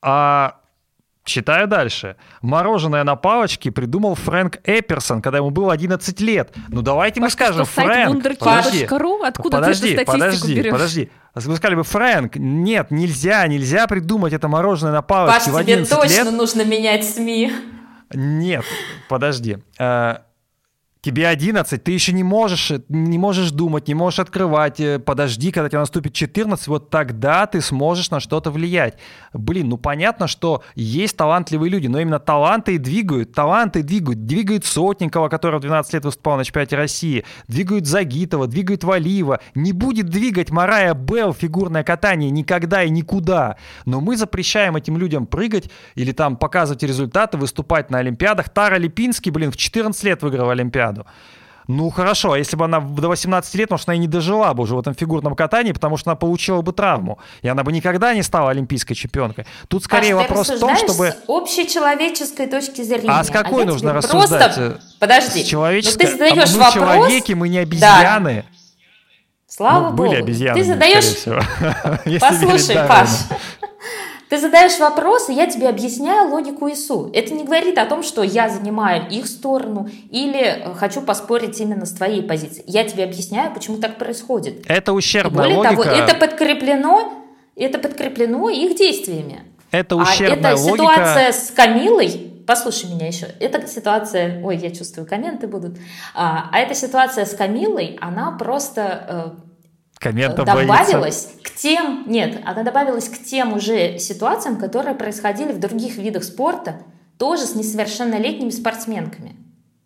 А Читаю дальше. Мороженое на палочке придумал Фрэнк Эпперсон, когда ему было 11 лет. Ну давайте мы Паш, скажем, что, сайт Фрэнк, подожди? Откуда подожди, ты эту статистику подожди, берешь? подожди. Вы сказали бы, Фрэнк, нет, нельзя, нельзя придумать это мороженое на палочке Паш, в тебе 11 точно лет. нужно менять СМИ. Нет, подожди. Э, Тебе 11, ты еще не можешь, не можешь думать, не можешь открывать. Э, Подожди, когда тебе наступит 14, вот тогда ты сможешь на что-то влиять. Блин, ну понятно, что есть талантливые люди, но именно таланты и двигают, таланты двигают. Двигают Сотникова, который в 12 лет выступал на чемпионате России, двигают Загитова, двигают Валиева. Не будет двигать Марая Белл фигурное катание никогда и никуда. Но мы запрещаем этим людям прыгать или там показывать результаты, выступать на Олимпиадах. Тара Липинский, блин, в 14 лет выиграл Олимпиаду. Ну хорошо, а если бы она до 18 лет, может, она и не дожила бы уже в этом фигурном катании, потому что она получила бы травму, и она бы никогда не стала олимпийской чемпионкой. Тут скорее ты вопрос в том, чтобы... с общечеловеческой точки зрения. А с какой я нужно рассуждать? Просто... Подожди. С человеческой... Ну, ты задаешь мы вопрос... человеки, мы не обезьяны. Слава ну, богу. были обезьяны, Ты задаешь... Послушай. Паш, ты задаешь вопрос, и я тебе объясняю логику ИСУ. Это не говорит о том, что я занимаю их сторону или э, хочу поспорить именно с твоей позицией. Я тебе объясняю, почему так происходит. Это И ущербная более логика. того, это подкреплено, это подкреплено их действиями. Это А ущербная эта логика. ситуация с Камилой, послушай меня еще, эта ситуация, ой, я чувствую, комменты будут, а, а эта ситуация с Камилой, она просто э, Комментов добавилась к тем, нет, она добавилась к тем уже ситуациям, которые происходили в других видах спорта, тоже с несовершеннолетними спортсменками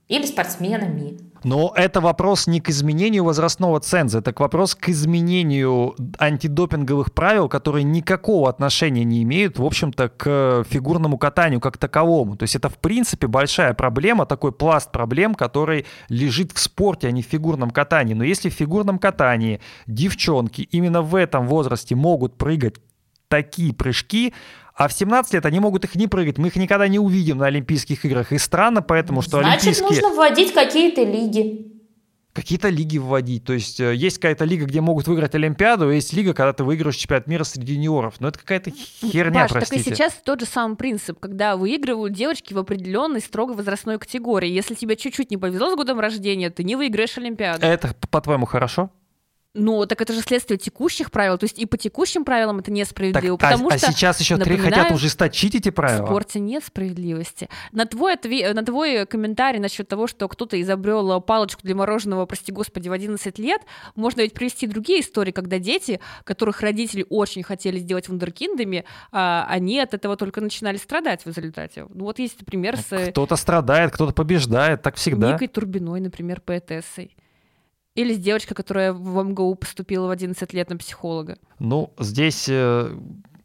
или спортсменами. Но это вопрос не к изменению возрастного ценза, это к вопрос к изменению антидопинговых правил, которые никакого отношения не имеют, в общем-то, к фигурному катанию как таковому. То есть это, в принципе, большая проблема, такой пласт проблем, который лежит в спорте, а не в фигурном катании. Но если в фигурном катании девчонки именно в этом возрасте могут прыгать такие прыжки, а в 17 лет они могут их не прыгать, мы их никогда не увидим на Олимпийских играх. И странно поэтому, что Значит, Олимпийские... нужно вводить какие-то лиги. Какие-то лиги вводить. То есть э, есть какая-то лига, где могут выиграть Олимпиаду, а есть лига, когда ты выигрываешь чемпионат мира среди юниоров. Но это какая-то херня, Паш, простите. так и сейчас тот же самый принцип, когда выигрывают девочки в определенной строго возрастной категории. Если тебе чуть-чуть не повезло с годом рождения, ты не выиграешь Олимпиаду. Это, по-твоему, хорошо? Ну, так это же следствие текущих правил. То есть и по текущим правилам это несправедливо. Так, а- потому а, что, сейчас еще три хотят ужесточить эти в правила. спорте нет справедливости. На твой, отве- на твой комментарий насчет того, что кто-то изобрел палочку для мороженого, прости господи, в 11 лет, можно ведь привести другие истории, когда дети, которых родители очень хотели сделать вундеркиндами, а, они от этого только начинали страдать в результате. Ну вот есть пример с э, Кто-то страдает, кто-то побеждает, так всегда. Никой Турбиной, например, поэтессой. Или с девочкой, которая в МГУ поступила в 11 лет на психолога. Ну, здесь э,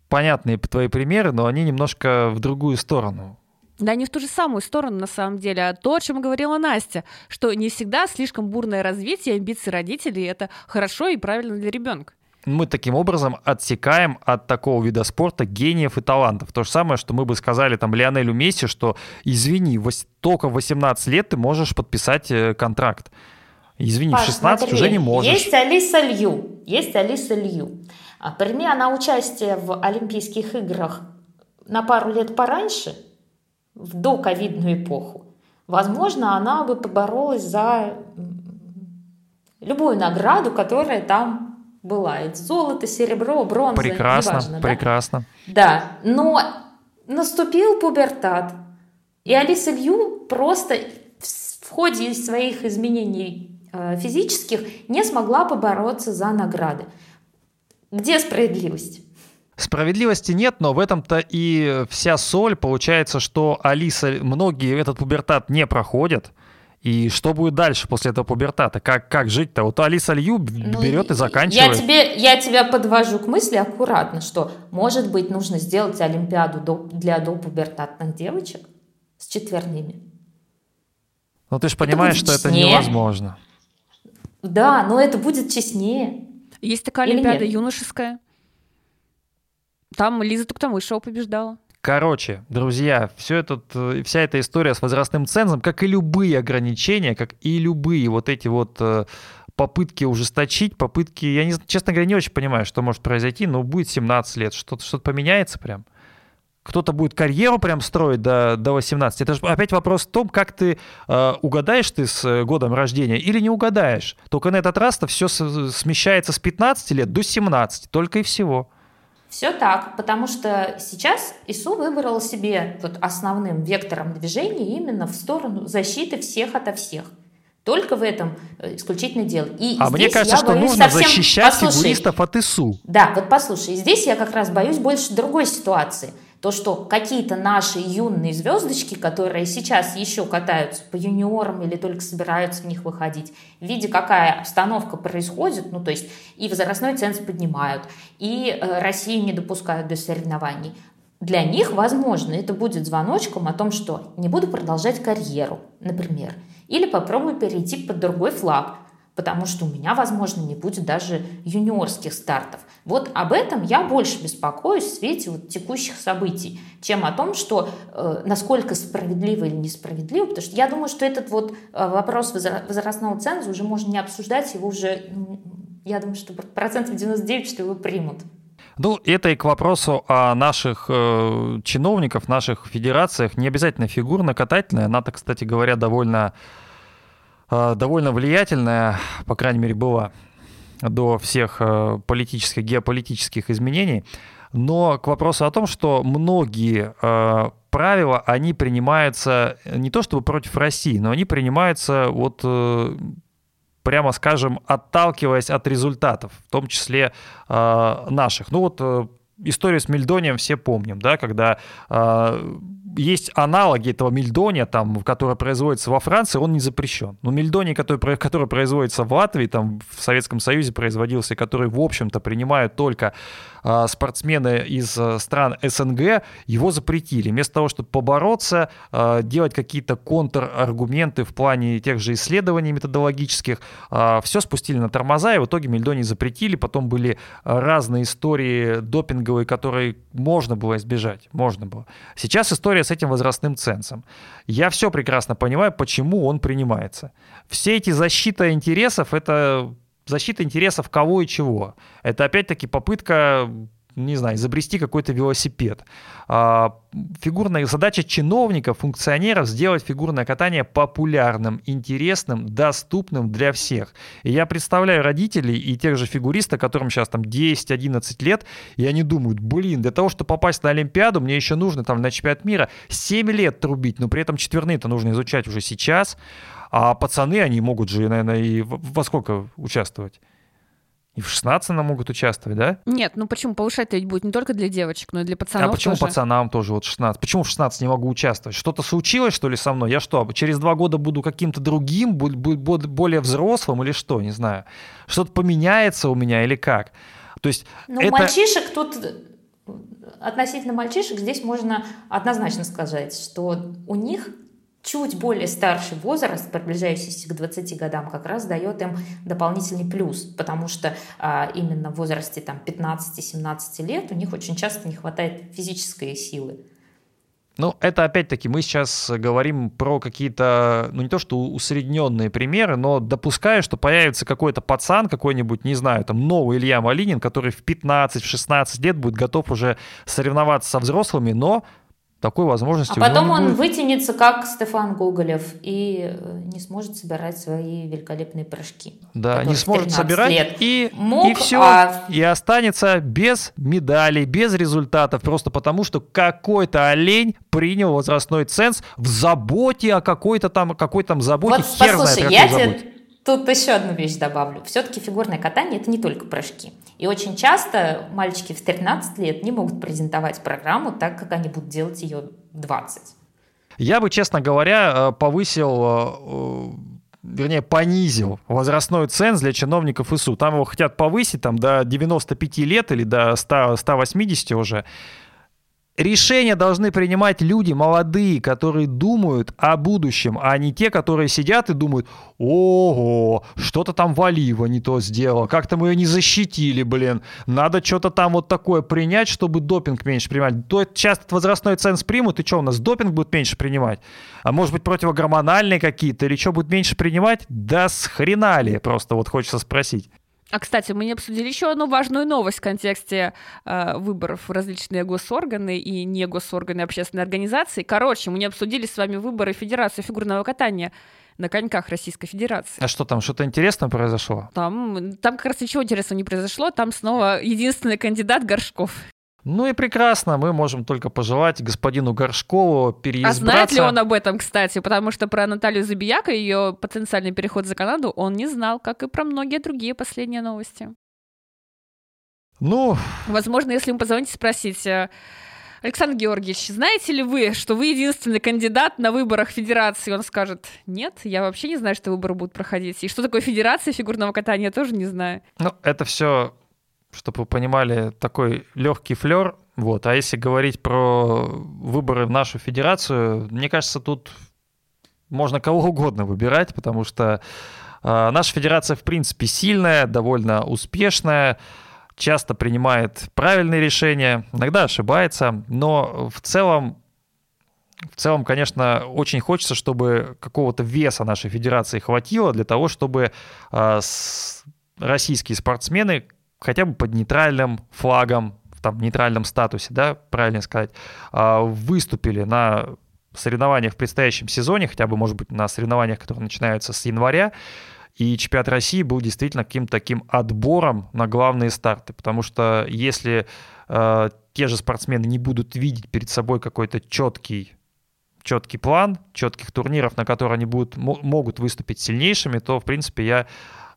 понятные твои примеры, но они немножко в другую сторону. Да, не в ту же самую сторону, на самом деле, а то, о чем говорила Настя, что не всегда слишком бурное развитие амбиций родителей — это хорошо и правильно для ребенка. Мы таким образом отсекаем от такого вида спорта гениев и талантов. То же самое, что мы бы сказали там Лионелю Месси, что извини, только в 18 лет ты можешь подписать э, контракт. Извини, Паш, 16 смотри, уже не можешь. Есть Алиса Лью. Есть Алиса Лью. А прими она участие в Олимпийских играх на пару лет пораньше, в доковидную эпоху. Возможно, она бы поборолась за любую награду, которая там была. Это золото, серебро, бронза, Прекрасно, неважно, да? прекрасно. Да, но наступил пубертат, и Алиса Лью просто в ходе своих изменений физических не смогла побороться за награды. Где справедливость? Справедливости нет, но в этом-то и вся соль. Получается, что Алиса, многие этот пубертат не проходят. И что будет дальше после этого пубертата? Как, как жить-то? Вот Алиса Лью Ну, берет и Я, заканчивает. тебе, я тебя подвожу к мысли аккуратно, что, может быть, нужно сделать Олимпиаду до- для допубертатных девочек с четверными. Но ты же понимаешь, будет что это невозможно. Да, но это будет честнее. Есть такая Или Олимпиада нет? юношеская. Там Лиза Туктамышева побеждала. Короче, друзья, все этот, э, вся эта история с возрастным цензом, как и любые ограничения, как и любые вот эти вот э, попытки ужесточить, попытки, я не, честно говоря, не очень понимаю, что может произойти, но будет 17 лет, что-то что поменяется прям. Кто-то будет карьеру прям строить до, до 18. Это же опять вопрос в том, как ты э, угадаешь ты с э, годом рождения или не угадаешь. Только на этот раз-то все смещается с 15 лет до 17, только и всего. Все так, потому что сейчас ИСУ выбрал себе вот основным вектором движения именно в сторону защиты всех ото всех. Только в этом э, исключительно дело. И А мне кажется, что нужно совсем- защищать Послушай, фигуристов от ИСУ. Да, вот послушай, здесь я как раз боюсь больше другой ситуации. То, что какие-то наши юные звездочки, которые сейчас еще катаются по юниорам или только собираются в них выходить, видя, какая обстановка происходит, ну, то есть и возрастной ценз поднимают, и э, Россию не допускают до соревнований, для них, возможно, это будет звоночком о том, что не буду продолжать карьеру, например, или попробую перейти под другой флаг, потому что у меня, возможно, не будет даже юниорских стартов. Вот об этом я больше беспокоюсь в свете вот текущих событий, чем о том, что э, насколько справедливо или несправедливо, потому что я думаю, что этот вот э, вопрос возра- возрастного ценза уже можно не обсуждать, его уже, я думаю, что процентов 99, что его примут. Ну, это и к вопросу о наших э, чиновников, наших федерациях. Не обязательно фигурно-катательная. Она-то, кстати говоря, довольно, довольно влиятельная, по крайней мере, была до всех э, политических, геополитических изменений. Но к вопросу о том, что многие э, правила, они принимаются не то чтобы против России, но они принимаются вот э, прямо скажем, отталкиваясь от результатов, в том числе э, наших. Ну вот э, историю с Мельдонием все помним, да, когда э, есть аналоги этого мельдония, там, который производится во Франции, он не запрещен. Но мельдоний, который, который производится в Латвии, там, в Советском Союзе производился, который, в общем-то, принимают только спортсмены из э, стран СНГ, его запретили. Вместо того, чтобы побороться, э, делать какие-то контраргументы в плане тех же исследований методологических, все спустили на тормоза, и в итоге мельдоний запретили. Потом были разные истории допинговые, которые можно было избежать. Можно было. Сейчас история с этим возрастным цензом. Я все прекрасно понимаю, почему он принимается. Все эти защита интересов — это защита интересов кого и чего. Это опять-таки попытка не знаю, изобрести какой-то велосипед. А, фигурная задача чиновников, функционеров сделать фигурное катание популярным, интересным, доступным для всех. И я представляю родителей и тех же фигуристов, которым сейчас там 10-11 лет, и они думают, блин, для того, чтобы попасть на Олимпиаду, мне еще нужно там на чемпионат мира 7 лет трубить, но при этом четверные-то нужно изучать уже сейчас, а пацаны, они могут же, наверное, и во сколько участвовать? И в 16 она могут участвовать, да? Нет, ну почему? Повышать-то ведь будет не только для девочек, но и для пацанов А почему тоже. пацанам тоже вот 16? Почему в 16 не могу участвовать? Что-то случилось, что ли, со мной? Я что, через два года буду каким-то другим, более взрослым или что? Не знаю. Что-то поменяется у меня или как? То есть Ну, это... мальчишек тут относительно мальчишек здесь можно однозначно сказать, что у них чуть более старший возраст, приближающийся к 20 годам, как раз дает им дополнительный плюс, потому что а, именно в возрасте там, 15-17 лет у них очень часто не хватает физической силы. Ну, это опять-таки мы сейчас говорим про какие-то, ну не то что усредненные примеры, но допуская, что появится какой-то пацан, какой-нибудь, не знаю, там новый Илья Малинин, который в 15-16 лет будет готов уже соревноваться со взрослыми, но такой возможности А потом он будет. вытянется, как Стефан Гоголев, и э, не сможет собирать свои великолепные прыжки. Да, не сможет 13 собирать лет и, мог, и все, а- и останется без медалей, без результатов, просто потому что какой-то олень принял возрастной ценз в заботе о какой-то там, какой там заботе, Вот хер знает, послушай, о я тебе тут еще одну вещь добавлю. Все-таки фигурное катание – это не только прыжки. И очень часто мальчики в 13 лет не могут презентовать программу так, как они будут делать ее в 20. Я бы, честно говоря, э, повысил, э, вернее, понизил возрастной ценз для чиновников ИСУ. Там его хотят повысить там, до 95 лет или до 100, 180 уже. Решения должны принимать люди молодые, которые думают о будущем, а не те, которые сидят и думают, ого, что-то там Валива не то сделал, как-то мы ее не защитили, блин, надо что-то там вот такое принять, чтобы допинг меньше принимать. То сейчас возрастной ценз примут, и что у нас, допинг будет меньше принимать? А может быть противогормональные какие-то, или что будет меньше принимать? Да с хрена ли, просто вот хочется спросить. А, кстати, мы не обсудили еще одну важную новость в контексте э, выборов в различные госорганы и не госорганы общественной организации. Короче, мы не обсудили с вами выборы Федерации фигурного катания на коньках Российской Федерации. А что там, что-то интересное произошло? Там, там как раз ничего интересного не произошло, там снова единственный кандидат Горшков. Ну и прекрасно, мы можем только пожелать господину Горшкову А переизбраться. знает ли он об этом, кстати? Потому что про Наталью Забияка и ее потенциальный переход за Канаду он не знал, как и про многие другие последние новости. Ну, Возможно, если ему позвоните спросить, э, Александр Георгиевич, знаете ли вы, что вы единственный кандидат на выборах Федерации? Он скажет, нет, я вообще не знаю, что выборы будут проходить. И что такое Федерация фигурного катания, я тоже не знаю. ну, это все, чтобы вы понимали, такой легкий флер. Вот. А если говорить про выборы в нашу федерацию, мне кажется, тут можно кого угодно выбирать, потому что э, наша федерация, в принципе, сильная, довольно успешная, часто принимает правильные решения, иногда ошибается, но в целом в целом, конечно, очень хочется, чтобы какого-то веса нашей федерации хватило для того, чтобы э, с- российские спортсмены хотя бы под нейтральным флагом, в там, нейтральном статусе, да, правильно сказать, э, выступили на соревнованиях в предстоящем сезоне, хотя бы, может быть, на соревнованиях, которые начинаются с января, и чемпионат России был действительно каким-то таким отбором на главные старты, потому что если э, те же спортсмены не будут видеть перед собой какой-то четкий четкий план, четких турниров, на которые они будут, мо- могут выступить сильнейшими, то, в принципе, я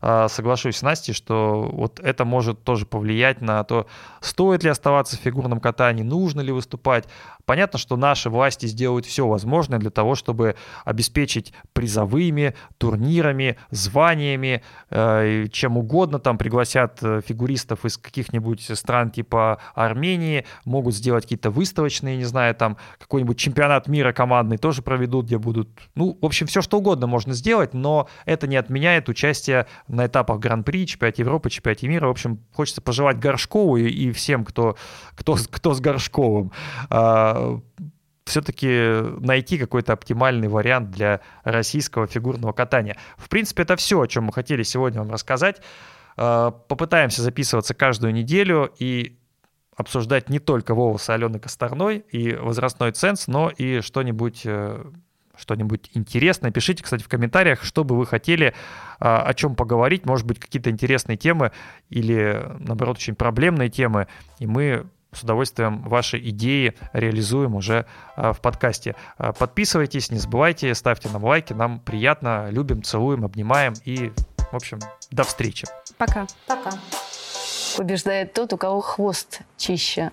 соглашусь с Настей, что вот это может тоже повлиять на то, стоит ли оставаться в фигурном катании, нужно ли выступать. Понятно, что наши власти сделают все возможное для того, чтобы обеспечить призовыми, турнирами, званиями, э, чем угодно, там пригласят э, фигуристов из каких-нибудь стран типа Армении, могут сделать какие-то выставочные, не знаю, там какой-нибудь чемпионат мира командный тоже проведут, где будут, ну, в общем, все что угодно можно сделать, но это не отменяет участие на этапах Гран-при, чемпионате Европы, чемпионате мира. В общем, хочется пожелать Горшкову и, и всем, кто, кто, кто с Горшковым, а, все-таки найти какой-то оптимальный вариант для российского фигурного катания. В принципе, это все, о чем мы хотели сегодня вам рассказать. А, Попытаемся записываться каждую неделю и обсуждать не только Вову с Аленой Косторной и возрастной ценз, но и что-нибудь э, что-нибудь интересное. Пишите, кстати, в комментариях, что бы вы хотели, а, о чем поговорить. Может быть, какие-то интересные темы или, наоборот, очень проблемные темы. И мы с удовольствием ваши идеи реализуем уже а, в подкасте. А, подписывайтесь, не забывайте, ставьте нам лайки. Нам приятно. Любим, целуем, обнимаем. И, в общем, до встречи. Пока. Пока. Побеждает тот, у кого хвост чище.